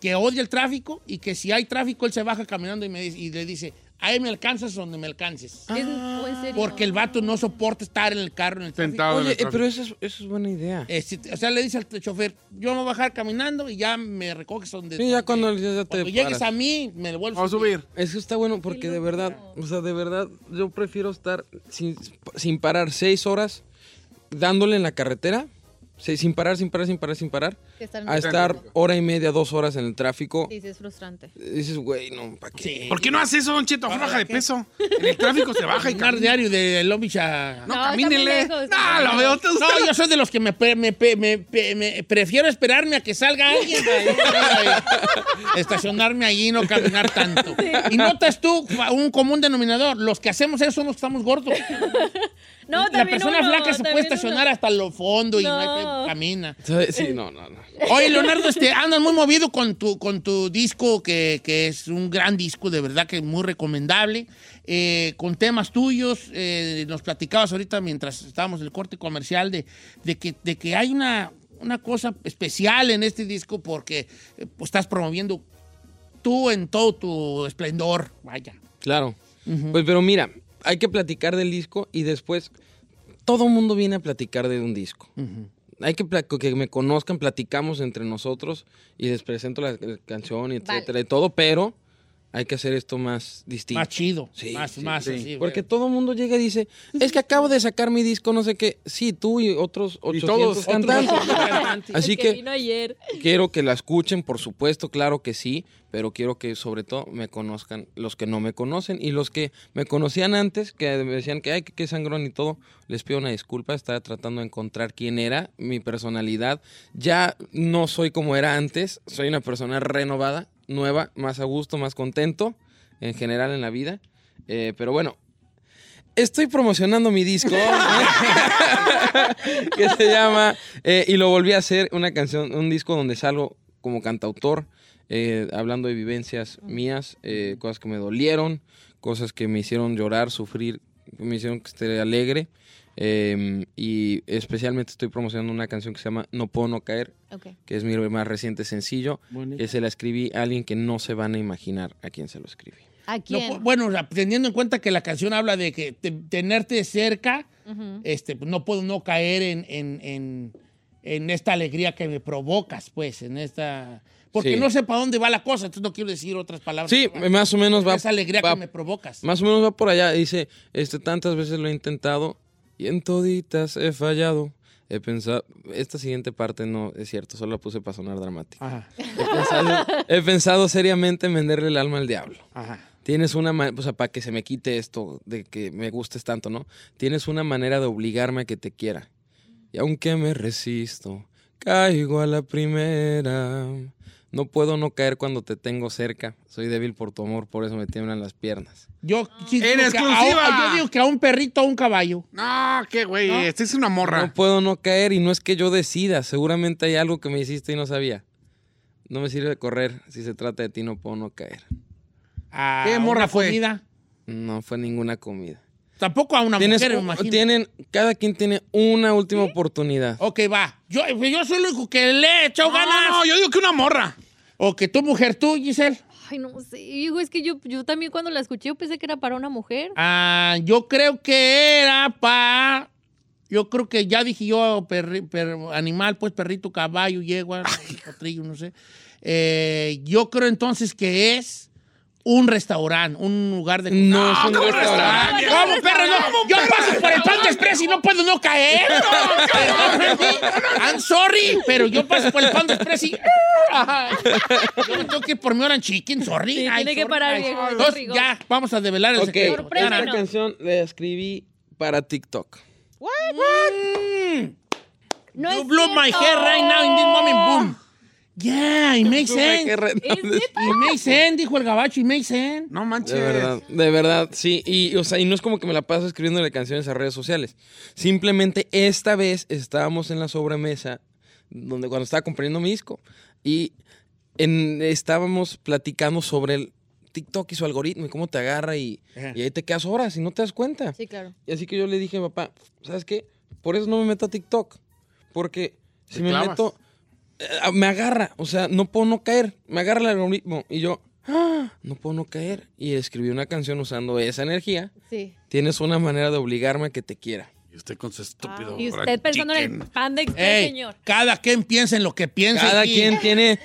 Que odia el tráfico y que si hay tráfico él se baja caminando y, me dice- y le dice, ahí me alcanzas donde me alcances. Es- ¿o en serio? Porque el vato no soporta estar en el carro en el tráfico. Sentado en Oye, el eh, pero eso es, eso es buena idea. Eh, si- o sea, le dice al chofer, yo me voy a bajar caminando y ya me recoges donde... Sí, ya cuando ya, ya te Cuando llegues paras. a mí, me devuelves. Vamos a subir. Eso está bueno porque de verdad, o sea, de verdad, yo prefiero estar sin, sin parar seis horas dándole en la carretera, sí, sin parar, sin parar, sin parar, sin parar, estar a estar tráfico. hora y media, dos horas en el tráfico. Sí, sí, es frustrante. Dices, güey, no, ¿para qué? Sí. ¿Por qué no haces eso, Don Cheto? ¿Para Baja de qué? peso. En el tráfico se baja y Caminar diario de a... No, No, camínele. No, lo veo. Usted, No, yo soy de los que me, pre- me, pe- me, pe- me- prefiero esperarme a que salga alguien estacionarme allí y no caminar tanto. Y notas tú un común denominador, los que hacemos eso somos los que estamos gordos. No, La persona uno, flaca se puede estacionar uno. hasta lo fondo y no, hay que- No. camina. Sí, no, no, no. Oye, Leonardo, este, andas muy movido con tu, con tu disco, que, que es un gran disco, de verdad que es muy recomendable, eh, con temas tuyos. eh, nos platicabas ahorita mientras estábamos en el corte comercial de, de que, de que hay una, una cosa especial en este disco porque eh, pues, estás promoviendo tú en todo tu esplendor, vaya. Claro. Pues, pero mira, hay que platicar del disco y después todo el mundo viene a platicar de un disco. Hay que que me conozcan, platicamos entre nosotros y les presento la, la canción, y etcétera, y todo, pero hay que hacer esto más distinto. Más chido. Sí, más, sí, más sí. así, Porque güey. todo el mundo llega y dice, es que acabo de sacar mi disco, no sé qué. Sí, tú y otros 800 todos, cantantes. otros cantantes. Así que que vino ayer. quiero que la escuchen, por supuesto, claro que sí, pero quiero que sobre todo me conozcan los que no me conocen y los que me conocían antes, que me decían que, ay, que qué sangrón y todo, les pido una disculpa, estaba tratando de encontrar quién era, mi personalidad. Ya no soy como era antes, soy una persona renovada, nueva, más a gusto, más contento en general en la vida. Eh, pero bueno, estoy promocionando mi disco que se llama eh, y lo volví a hacer una canción, un disco donde salgo como cantautor, eh, hablando de vivencias mías, eh, cosas que me dolieron, cosas que me hicieron llorar, sufrir, me hicieron que esté alegre. Eh, y especialmente estoy promocionando una canción que se llama No puedo no caer, que es mi más reciente sencillo, Bonito. que se la escribí a alguien que no se van a imaginar a quién se lo escribí. Bueno, teniendo en cuenta que la canción habla de que te- tenerte cerca, este, no puedo no caer en, en, en, en esta alegría que me provocas, pues, en esta... Porque Sí. no sé para dónde va la cosa, entonces no quiero decir otras palabras. Sí, más o menos va. Esa alegría va- que me provocas. Más o menos va por allá. Dice, este, tantas veces lo he intentado y en toditas he fallado. He pensado, esta siguiente parte no es cierto, solo la puse para sonar dramática. Ajá, He pensado, he pensado seriamente en venderle el alma al diablo. ajá. Tienes una manera, o sea, para que se me quite esto de que me gustes tanto, ¿no? Tienes una manera de obligarme a que te quiera. Y aunque me resisto, caigo a la primera. No puedo no caer cuando te tengo cerca. Soy débil por tu amor, por eso me tiemblan las piernas. Yo, sí ¡En digo que a- exclusiva! yo digo que a un perrito o a un caballo. No, qué güey. ¿No? Esta es una morra. No puedo no caer y no es que yo decida. Seguramente hay algo que me hiciste y no sabía. No me sirve correr. Si se trata de ti, no puedo no caer. ¿Qué morra fue? comida. No fue ninguna comida. Tampoco a una Tienes mujer, me un- imagino. tienen, cada quien tiene una última oportunidad. Ok, va. Yo, yo soy el único que le he echado No, ganas. no, yo digo que una morra. O que tu mujer, tú, Giselle. Ay, no sé. Hijo, es que yo, yo también cuando la escuché yo pensé que era para una mujer. Ah, yo creo que era para. Yo creo que ya dije yo, perri- per- animal, pues perrito, caballo, yegua, potrillo, no sé. Eh, yo creo entonces que es un restaurante, un lugar de. No es un ¿cómo restaurante. ¿Cómo, perro? No, yo paso por el Panda Express y no puedo no caer. I'm sorry, pero yo paso por el Panda Express y. Ay, yo me tengo que ir por mi Orange Chicken, sorry. Sí, Ay, tiene que sorry. parar, Ay, viejo, Entonces, ya, vamos a develar el Ok, secreto. Sorpréndenos. esta canción la escribí para TikTok. No you es blew my cierto. hair right now in this moment, boom. Yeah, it makes sense. It makes sense, dijo el gabacho, it makes sense. No manches. De verdad, de verdad, sí. Y, o sea, y no es como que me la paso escribiéndole canciones a redes sociales. Simplemente esta vez estábamos en la sobremesa, donde cuando estaba componiendo mi disco, y en- estábamos platicando sobre el TikTok y su algoritmo y cómo te agarra y, y ahí te quedas horas y no te das cuenta. Sí, claro. Y así que yo le dije, papá, ¿sabes qué? Por eso no me meto a TikTok. Porque si me clavas. meto, me agarra. O sea, no puedo no caer. Me agarra el algoritmo. Y yo, "Ah, no puedo no caer. Y escribí una canción usando esa energía. Sí. Tienes una manera de obligarme a que te quiera. Y usted con su estúpido. Y usted pensando en el. Panda Express, Ey, señor. cada quien piensa en lo que piensa. Cada aquí. quien tiene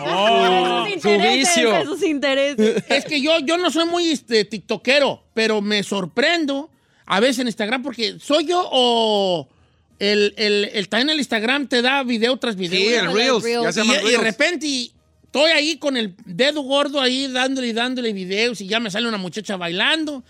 Oh. Sus su intereses, vicio. sus intereses. Es que yo, yo no soy muy este, tiktokero, pero me sorprendo a veces en Instagram porque soy yo o el, el, el también el Instagram te da video tras video. Sí, el Los Reels. Reels. Ya se y, y de repente estoy ahí con el dedo gordo ahí dándole y dándole videos y ya me sale una muchacha bailando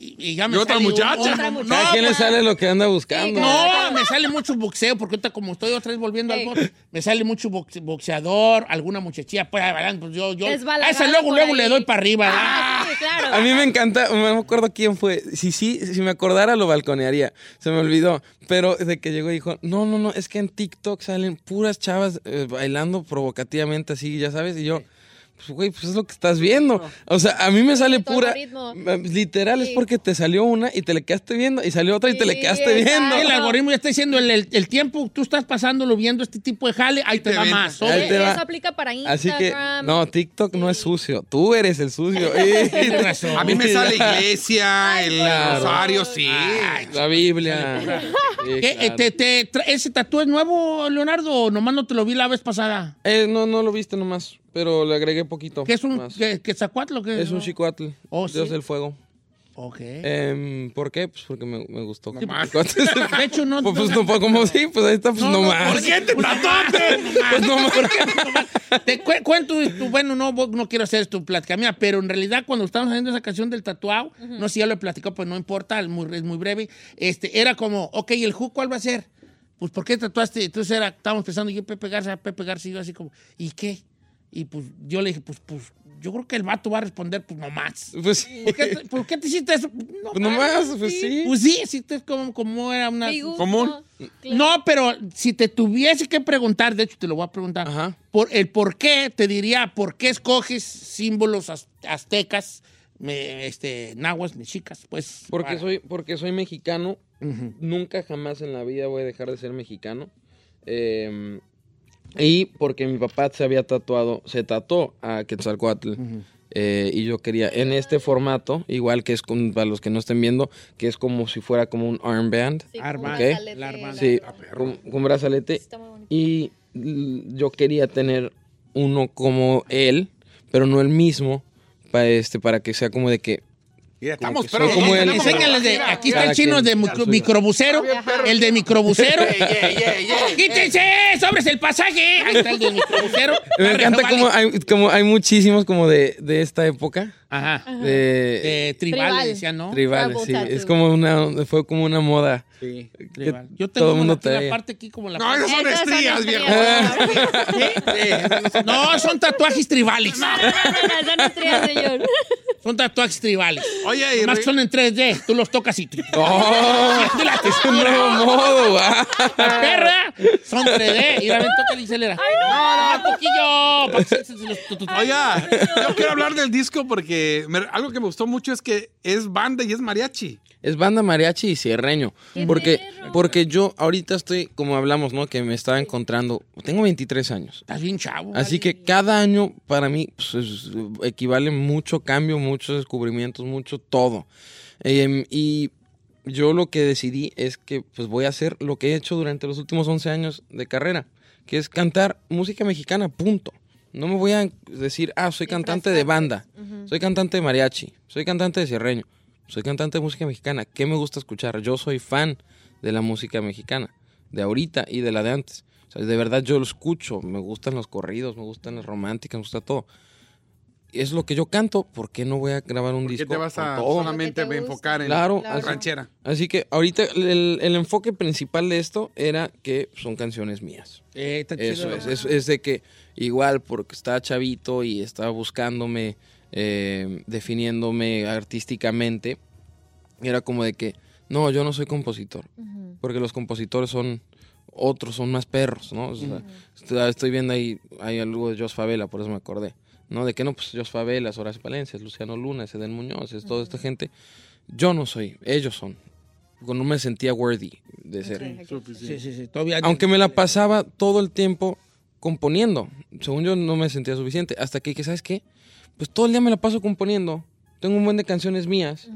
y, y ya me Y otra sale un- muchacha. Otra muchacha. Cada quien le sale lo que anda buscando. no, me sale mucho boxeo, porque ahorita como estoy otra vez volviendo al box, me sale mucho boxe- boxeador, alguna muchachilla, pues, pues yo, yo, a esa luego, luego ahí. le doy para arriba. Ah, sí, claro. A mí me encanta, no me acuerdo quién fue. Si sí, si me acordara lo balconearía. Se me olvidó. Pero de que llegó y dijo, no, no, no, es que en TikTok salen puras chavas eh, bailando provocativamente así, ya sabes. Y yo, Pues, güey, pues es lo que estás viendo. O sea, a mí me sale pura. algoritmo. Literal, es porque te salió una y te le quedaste viendo, y salió otra y te le quedaste viendo. El algoritmo ya está diciendo el, el- el tiempo, tú estás pasándolo viendo este tipo de jale, ahí te, te va vende. más. Ahí Sí, te va. Eso aplica para Así Instagram. que, no, TikTok no es sucio. Tú eres el sucio. Tienes razón. A mí me sale iglesia, el Claro. rosario, sí. La Biblia. Sí, ¿Qué, eh, claro. te- te tra- ¿Ese tatu es nuevo, Leonardo, o nomás no te lo vi la vez pasada? Eh, no, no lo viste nomás, pero le agregué poquito. ¿Qué es un que, que zacuatlo? ¿Qué Es un chicuatl. Oh, Dios ¿sí? del fuego. Ok. Em, ¿Por qué? Pues porque me, me gustó. más. De hecho, no. Pues, pues, no, pues, como sí, pues ahí está, pues no, más. ¿Por qué te tatuaste? Pues no más. Te cu- cuento, tu- bueno, no, no quiero hacer tu plática mía, pero en realidad cuando estábamos haciendo esa canción del tatuado, no sé si ya lo he platicado, pues no importa, es muy, es muy breve, este, era como, ok, ¿y el hook cuál va a ser? Pues, ¿por qué tatuaste? Entonces era, estábamos pensando, yo Pepe Garza, Pepe Garza, y yo así como, ¿y qué? Y pues yo le dije, pues, pues, yo creo que el vato va a responder, pues, no más. Pues sí. ¿Por qué, te, por qué te hiciste eso? No Pues nomás, pues sí. Pues sí, sí, es como, como era una... Común. No, pero si te tuviese que preguntar, de hecho te lo voy a preguntar, Ajá. por el por qué, te diría, ¿por qué escoges símbolos az- aztecas, me- este, nahuas, mexicas? Pues Porque para- soy, porque soy mexicano. Nunca jamás en la vida voy a dejar de ser mexicano. Em, y porque mi papá se había tatuado, se tatuó a Quetzalcoatl. Eh, y yo quería en este formato, igual que es con, para los que no estén viendo, que es como si fuera como un armband. Sí. La arma- Sí, con, con brazalete. Está muy bonito. Y yo quería tener uno como él, pero no el mismo, para este, para que sea como de que Mira, estamos perros. como Enséñales de, aquí está el chino de micro- microbusero, el de microbusero. ¡Quítense! ¡Sobres el pasaje! Ahí está el de microbusero. Me encanta como hay, como hay muchísimos como de, de esta época. Ajá. De, De tribal, Tribal. decían, ¿no? tribal, Tribal sí. Es como una, fue como una moda. Sí. que Tribal. Yo todo tengo mundo una, traía. parte aquí como la No, esas son estrías, viejo. No, son tatuajes tribales. Son estrías, señor. Son tatuajes tribales. Oye, y Más son en 3D. Tú los tocas y... ¡Oh! es un nuevo modo. La perra son 3D. Y la ven, toca y acelera. ¡Ay, no! poquillo! Tu- tu- tu- Oiga, yo quiero hablar del disco porque me- algo que me gustó mucho es que es banda y es mariachi. Es banda mariachi y cierreño. Porque, porque yo ahorita estoy, como hablamos, ¿no? Que me estaba encontrando. Tengo 23 años. Estás bien chavo. Así que cada año para mí pues, es- equivale mucho cambio, muchos descubrimientos, mucho todo. Em, y yo lo que decidí es que pues voy a hacer lo que he hecho durante los últimos 11 años de carrera, que es cantar música mexicana, punto. No me voy a decir, ah, soy cantante de banda, soy cantante de mariachi, soy cantante de cierreño, soy cantante de música mexicana. ¿Qué me gusta escuchar? Yo soy fan de la música mexicana, de ahorita y de la de antes. O sea, de verdad yo lo escucho, me gustan los corridos, me gustan las románticas, me gusta todo. Es lo que yo canto, ¿por qué no voy a grabar un ¿Por qué disco? te vas a todo? solamente te enfocar en Claro, la ranchera? Así que ahorita el, el enfoque principal de esto era que son canciones mías. Eh, está Eso chido. es, es, es de que igual porque estaba chavito y estaba buscándome, eh, definiéndome artísticamente, era como de que, no, yo no soy compositor, porque los compositores son otros, son más perros, ¿no? O sea, estoy- estoy viendo ahí, hay algo de Jos Favela, por eso me acordé, ¿no? De que no, pues Jos Favela, Horacio Palencia, Luciano Luna, Eden Muñoz, es toda esta gente. Yo no soy, ellos son. No me sentía worthy de ser. Sí, sí, sí. Aunque me la pasaba todo el tiempo componiendo. Según yo no me sentía suficiente. Hasta que ¿sabes qué? Pues todo el día me la paso componiendo. Tengo un buen de canciones mías.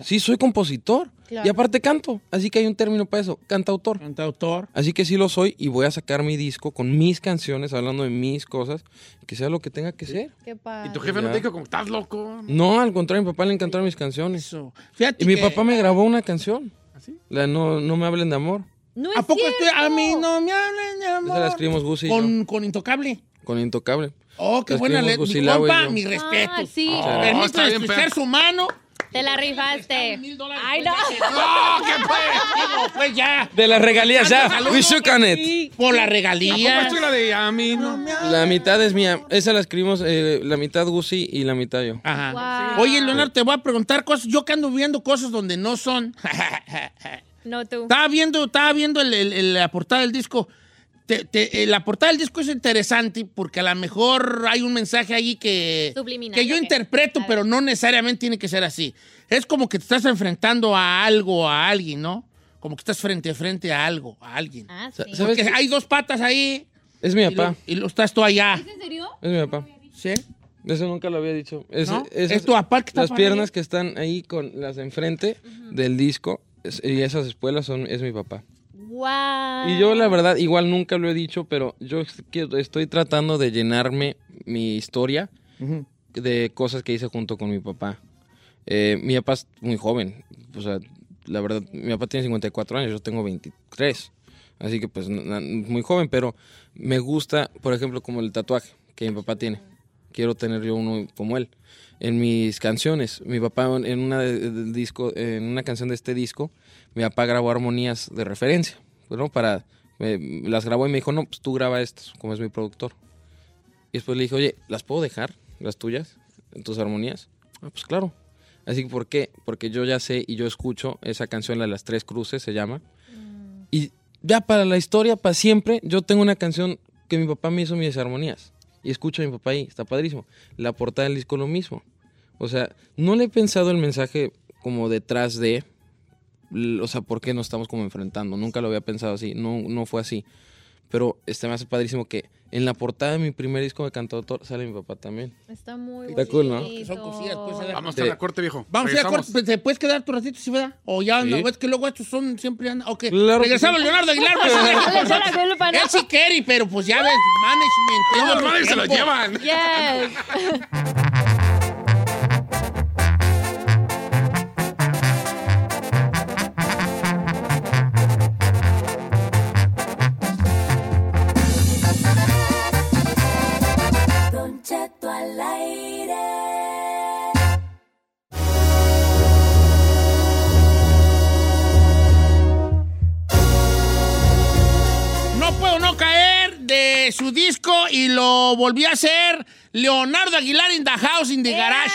Sí, soy compositor. Claro. Y aparte canto. Así que hay un término para eso. Cantautor. Cantautor. Así que sí lo soy y voy a sacar mi disco con mis canciones, hablando de mis cosas. Que sea lo que tenga que ser. Qué padre. ¿Y tu jefe no Ya. te dijo como estás loco? No, al contrario, a mi papá le encantaron mis canciones. Eso. Fíjate Y mi que- papá me grabó una canción. ¿Así? La no, no me hablen de amor. No ¿A es poco cierto. estoy? A mí no me hablen de Esa la amor. escribimos Gus y yo. Con, con Intocable. Con Intocable. Oh, qué La buena letra. Mi compa, mi respeto. Ah, sí. Permítame está bien, escuchar su mano. Te la rifaste. Ay, pues, no. No, ¿qué fue? Digo, pues ya. De las regalías, ya. We shook on it. Por la ¿Cómo regalía. estoy la de a mí no me La mitad es mía. Esa la escribimos, eh, la mitad Gusi y la mitad yo. Ajá. Wow. Oye, Leonardo, te voy a preguntar cosas. Yo que ando viendo cosas donde no son. No tú. estaba viendo, estaba viendo el- el- el- la portada del disco. te- te- eh, la portada del disco es interesante porque a lo mejor hay un mensaje ahí que, Subliminal, que yo interpreto, pero no necesariamente tiene que ser así. Es como que te estás enfrentando a algo, a alguien, ¿no? Como que estás frente a frente a algo, a alguien. Ah, sí. ¿Sabes Porque qué? hay dos patas ahí. Es mi y papá. lo- Y lo, estás tú allá. ¿En serio? Es mi papá. ¿Sí? Eso nunca lo había dicho. Es, ¿No? esas- ¿Es tu papá que está Las piernas ahí? que están ahí con las de enfrente del disco es- y esas espuelas son, es mi papá. Wow. Y yo la verdad, igual nunca lo he dicho, pero yo estoy tratando de llenarme mi historia de cosas que hice junto con mi papá. Eh, mi papá es muy joven, o sea, la verdad, mi papá tiene 54 años, yo tengo 23, así que pues muy joven, pero me gusta, por ejemplo, como el tatuaje que mi papá tiene. Quiero tener yo uno como él. En mis canciones, mi papá en una de- del disco, en una canción de este disco, mi papá grabó armonías de referencia, ¿no? Para me- las grabó y me dijo, "No, pues tú graba estas, como es mi productor." Y después le dije, "Oye, ¿las puedo dejar las tuyas tus armonías?" Ah, pues claro. Así que ¿por qué? Porque yo ya sé y yo escucho esa canción la de las tres cruces se llama. Y ya para la historia, para siempre, yo tengo una canción que mi papá me hizo mis armonías. Y escucho a mi papá ahí, está padrísimo. La portada del disco lo mismo. O sea, no le he pensado el mensaje como detrás de, o sea, por qué nos estamos como enfrentando. Nunca lo había pensado así, no, no fue así. Pero este me hace padrísimo que en la portada de mi primer disco de cantautor sale mi papá también. Está muy Está cool, ¿no? bonito. Son cosillas, pues, a. Vamos a la corte, viejo. Vamos a ir a Regresamos. corte. ¿Te puedes quedar tu ratito, sí, verdad? O ya, Sí. no, ves que luego estos son siempre... andan- Ok, Claro que regresamos. Leonardo Aguilar. pues, la. Él sí quiere, pero pues ya ves, management. No, es los madres se lo llevan. Yes. al aire. No puedo no caer de su disco y lo volví a hacer Leonardo Aguilar in the house, in the garage.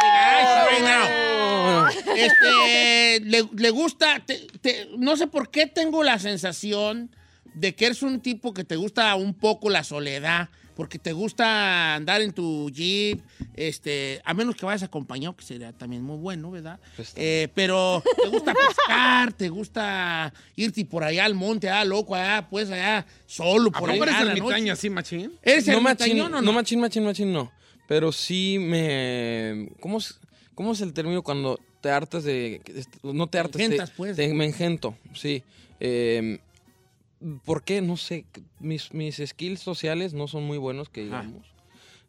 The garage right now. Este, le, le gusta, te- te- no sé por qué tengo la sensación de que eres un tipo que te gusta un poco la soledad, porque te gusta andar en tu jeep, este, a menos que vayas acompañado, que sería también muy bueno, ¿verdad? Pues, Eh, pero te gusta pescar, te gusta irte por allá al monte, allá loco, allá, pues allá, solo, ¿A por poco allá. eres a la ermitaño así, machín? ¿Eres no machín, o no? no? machín, machín, machín, no. Pero sí me... ¿Cómo es, cómo es el término cuando te hartas de... No te hartas, te, pues. te- me engento, sí. Eh, ¿Por qué? No sé. Mis, mis skills sociales no son muy buenos, que digamos.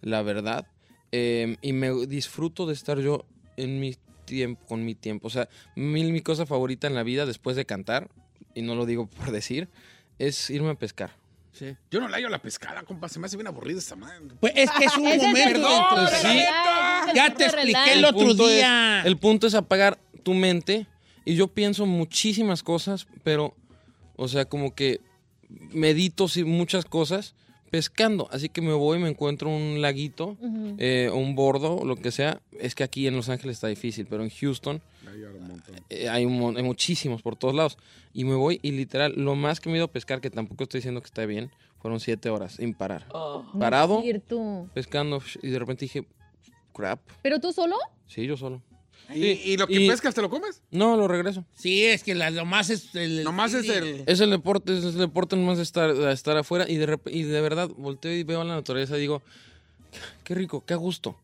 La verdad. Eh, y me disfruto de estar yo en mi tiempo, con mi tiempo. O sea, mi, mi cosa favorita en la vida, después de cantar, y no lo digo por decir, es irme a pescar. Sí. Yo no le hallo a la pescada, compa. Se me hace bien aburrida esta madre. Pues es que es un momento. entonces, sí. Ya tiempo te expliqué el otro es- día. el punto es apagar tu mente y yo pienso muchísimas cosas, pero, o sea, como que medito muchas cosas pescando. Así que me voy, me encuentro un laguito, eh, o un bordo, o lo que sea. Es que aquí en Los Ángeles está difícil, pero en Houston eh, hay, un mon- hay muchísimos por todos lados. Y me voy y literal, lo más que me he ido a pescar, que tampoco estoy diciendo que está bien, fueron siete horas sin parar. Parado, Ir tú. pescando, y de repente dije, crap. ¿Pero tú solo? Sí, yo solo. ¿Y, y lo que Y- pescas te lo comes? No, lo regreso. Sí, es que la, lo más es el. Nomás es el... Es el deporte, es el deporte nomás de estar, estar afuera y de, rep- y de verdad volteo y veo a la naturaleza y digo, qué rico, qué gusto.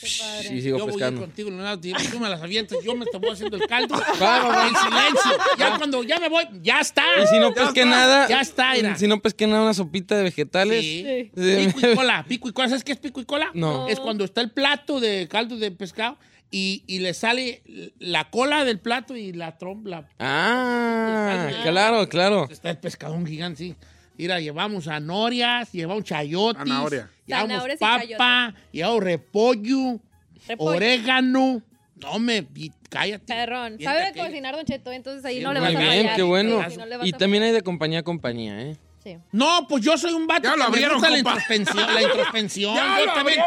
padre. Y sigo yo voy a ir pescando. contigo, Leonardo, tú me las avientas, yo me estoy haciendo el caldo. En silencio. Ya cuando ya me voy, ya está. Y si no pesqué nada, Ya está, si no pesqué nada, una sopita de vegetales. Sí. Sí. Pico y cola, pico y cola. ¿Sabes qué es pico y cola? No. Es cuando está el plato de caldo de pescado y, y le sale la cola del plato y la trompa. Ah, claro, claro. Está el pescadón gigante, sí. Mira, llevamos zanorias, llevamos chayotes, Zanahoria. llevamos Zanahorias papa, llevamos repollo, Repollo. orégano. No me, cállate. Perrón. Sabe de cocinar, Don Cheto, entonces ahí Sí, no le muy vas a bien, fallar. qué bueno. Sí, no le vas Y a también hay de compañía a compañía, ¿eh? Sí. No, pues yo soy un vato Ya lo que me gusta la introspección. La introspección. Ya Yo lo también-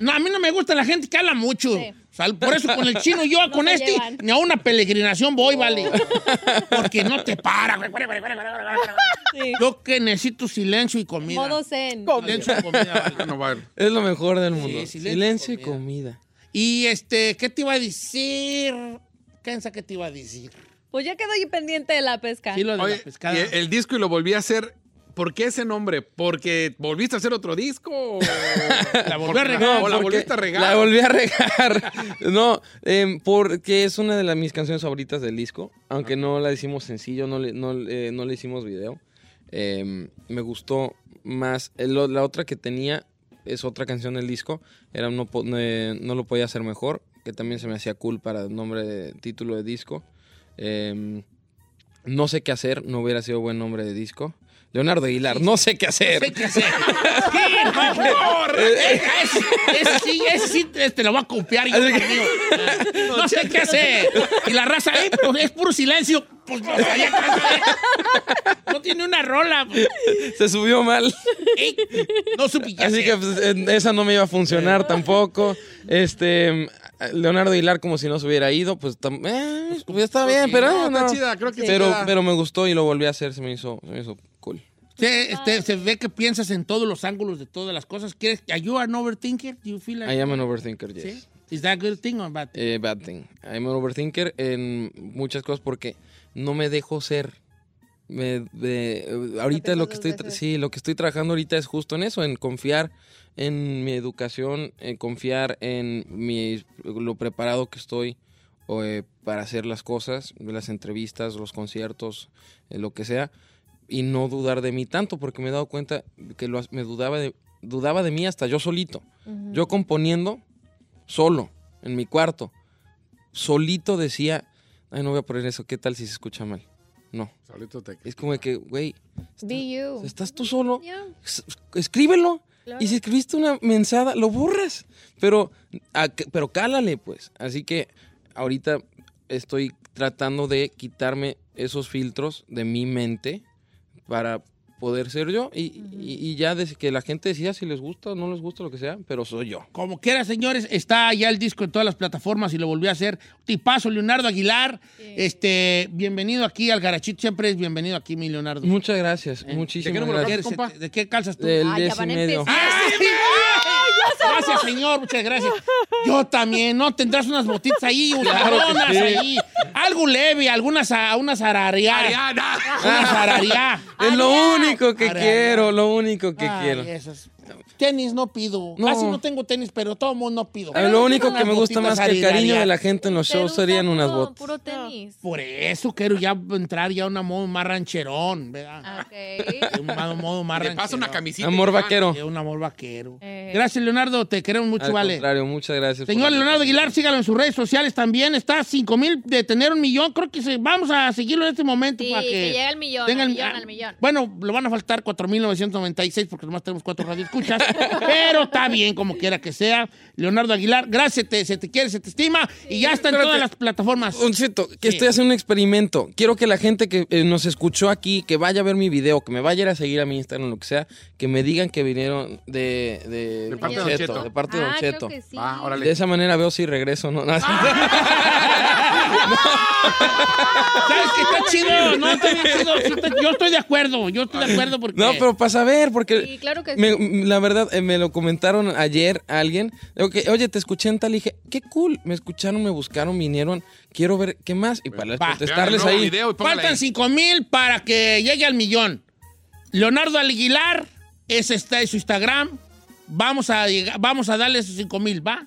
No, a mí no me gusta la gente que habla mucho. Sí. O sea, por eso con el chino yo, con este, llevan. ni a una peregrinación voy, vale. Porque no te para. güey. Sí. Yo que necesito silencio y comida. Modo zen. Silencio y comida, vale. No. Es lo mejor del mundo. Sí, silencio silencio, y y comida. Y este, ¿qué te iba a decir? Kenza, ¿qué te iba a decir? Pues ya quedó ahí pendiente de la pesca. Sí, lo de Oye, la pescada. el disco y lo volví a hacer. ¿Por qué ese nombre? ¿Porque volviste a hacer otro disco? ¿O La volví a regar. ¿O la volviste a regar? La volví a regar. no, em, porque es una de las, mis canciones favoritas del disco. Aunque no la hicimos sencillo, no le, no, eh, no le hicimos video. Em, me gustó más. O- la otra que tenía es otra canción del disco. Era no, eh, no lo podía hacer mejor. Que también se me hacía cool para el nombre de título de disco. Em, no sé qué hacer, no hubiera sido buen nombre de disco. Leonardo Aguilar, no sé qué hacer. ¿Qué hacer? Sí, por favor. Ese, ese sí, ese sí te lo voy a copiar yo, que-. No sé qué hacer. Y la raza, eh, pero es puro silencio. Pues no hacer. No tiene una rola. pues. Se subió mal. Ey, No supe qué Así que pues, eh, esa no me iba a funcionar tampoco. Este Leonardo Aguilar como si no se hubiera ido, pues, eh, pues, está bien, pero No, eh, está no. chida, creo que sí pero pero me gustó y lo volví a hacer, se me hizo se me hizo cool. Se, este, se ve que piensas en todos los ángulos de todas las cosas. ¿Quieres, are you an overthinker? Do you feel like I am an overthinker, yes. ¿Sí? Is that a good thing or bad thing? Eh, bad thing. I'm an overthinker en muchas cosas porque no me dejo ser. Me- de- eh, ahorita lo que estoy sí, lo que estoy trabajando ahorita es justo en eso, en confiar en mi educación, en confiar en mi lo preparado que estoy o, eh, para hacer las cosas, las entrevistas, los conciertos, eh, lo que sea, y no dudar de mí tanto porque me he dado cuenta que lo, me dudaba de dudaba de mí hasta yo solito. Yo componiendo solo en mi cuarto, solito decía, ay, no voy a poner eso, ¿qué tal si se escucha mal? No. Solito te- Es como de que, güey, you. estás tú solo, Yeah. escríbelo. Claro. Y si escribiste una mensada, lo borras. Pero, a- pero cálale, pues. Así que ahorita estoy tratando de quitarme esos filtros de mi mente para poder ser yo y, y- y ya des- que la gente decida si les gusta o no les gusta lo que sea, pero soy yo. Como quiera, señores, está ya el disco en todas las plataformas y lo volví a hacer. Tipazo, Leonardo Aguilar. Este, bienvenido aquí al Garachito. Siempre es bienvenido aquí, mi Leonardo. Muchas gracias, ¿De muchísimas qué número gracias. ¿Qué eres? ¿De qué calzas tú? Del Ah, diez y van a medio. ¡Ah! Gracias, señor, muchas gracias. Yo también, ¿no? Tendrás unas botitas ahí, que sí. ahí. Algo leve, algunas unas arariá. Ariana. Unas arariá. Es lo único que Ariana. quiero, lo único que Ay, quiero. esas. Tenis no pido. No. Casi no tengo tenis, pero todo mundo no pido. Lo único que me gusta más que el cariño de la gente en los shows serían unas botas. Puro tenis. Por eso quiero ya entrar ya a un modo más rancherón, ¿verdad? Ok. Un modo, más Le pasa rancherón. una camisita. Amor vaquero. Un amor vaquero. Eh. Gracias, Leonardo. Te queremos mucho, Al vale. contrario, muchas gracias. Señor Leonardo. Aguilar, sígalo en sus redes sociales también. Está a 5 mil de tener un millón. Creo que se- vamos a seguirlo en este momento Sí, para que, que llegue al millón, tenga al el- millón, ah, al millón. Bueno, lo van a faltar 4.996 porque nomás tenemos cuatro radioescuchas. pero está bien, como quiera que sea. Leonardo Aguilar, gracias, te- se te quiere, se te estima. Y ya está en Espérate. todas las plataformas. Un cierto, que Sí. estoy haciendo un experimento. Quiero que la gente que eh, nos escuchó aquí, que vaya a ver mi video, que me vaya a ir a seguir a mi Instagram, lo que sea, que me digan que vinieron de, de, De parte de Don Cheto, de parte de Don Ah, creo Cheto. que sí. Va, órale. De esa manera veo si regreso, ¿no? ¿Sabes qué está chido? No, está bien chido. Sí está- Yo estoy de acuerdo. Yo estoy de acuerdo porque. No, pero para saber, porque Sí, claro que sí. la verdad eh, me lo comentaron ayer a alguien. Digo que, Oye, te escuché en tal y dije, qué cool. Me escucharon, me buscaron, vinieron. Quiero ver qué más. Y para Va. contestarles Vean el nuevo ahí. video y póngale Faltan ahí. 5 mil para que llegue al millón. Leonardo Aguilar, ese está en su Instagram. Vamos a, llegar- vamos a darle esos 5 mil, ¿va?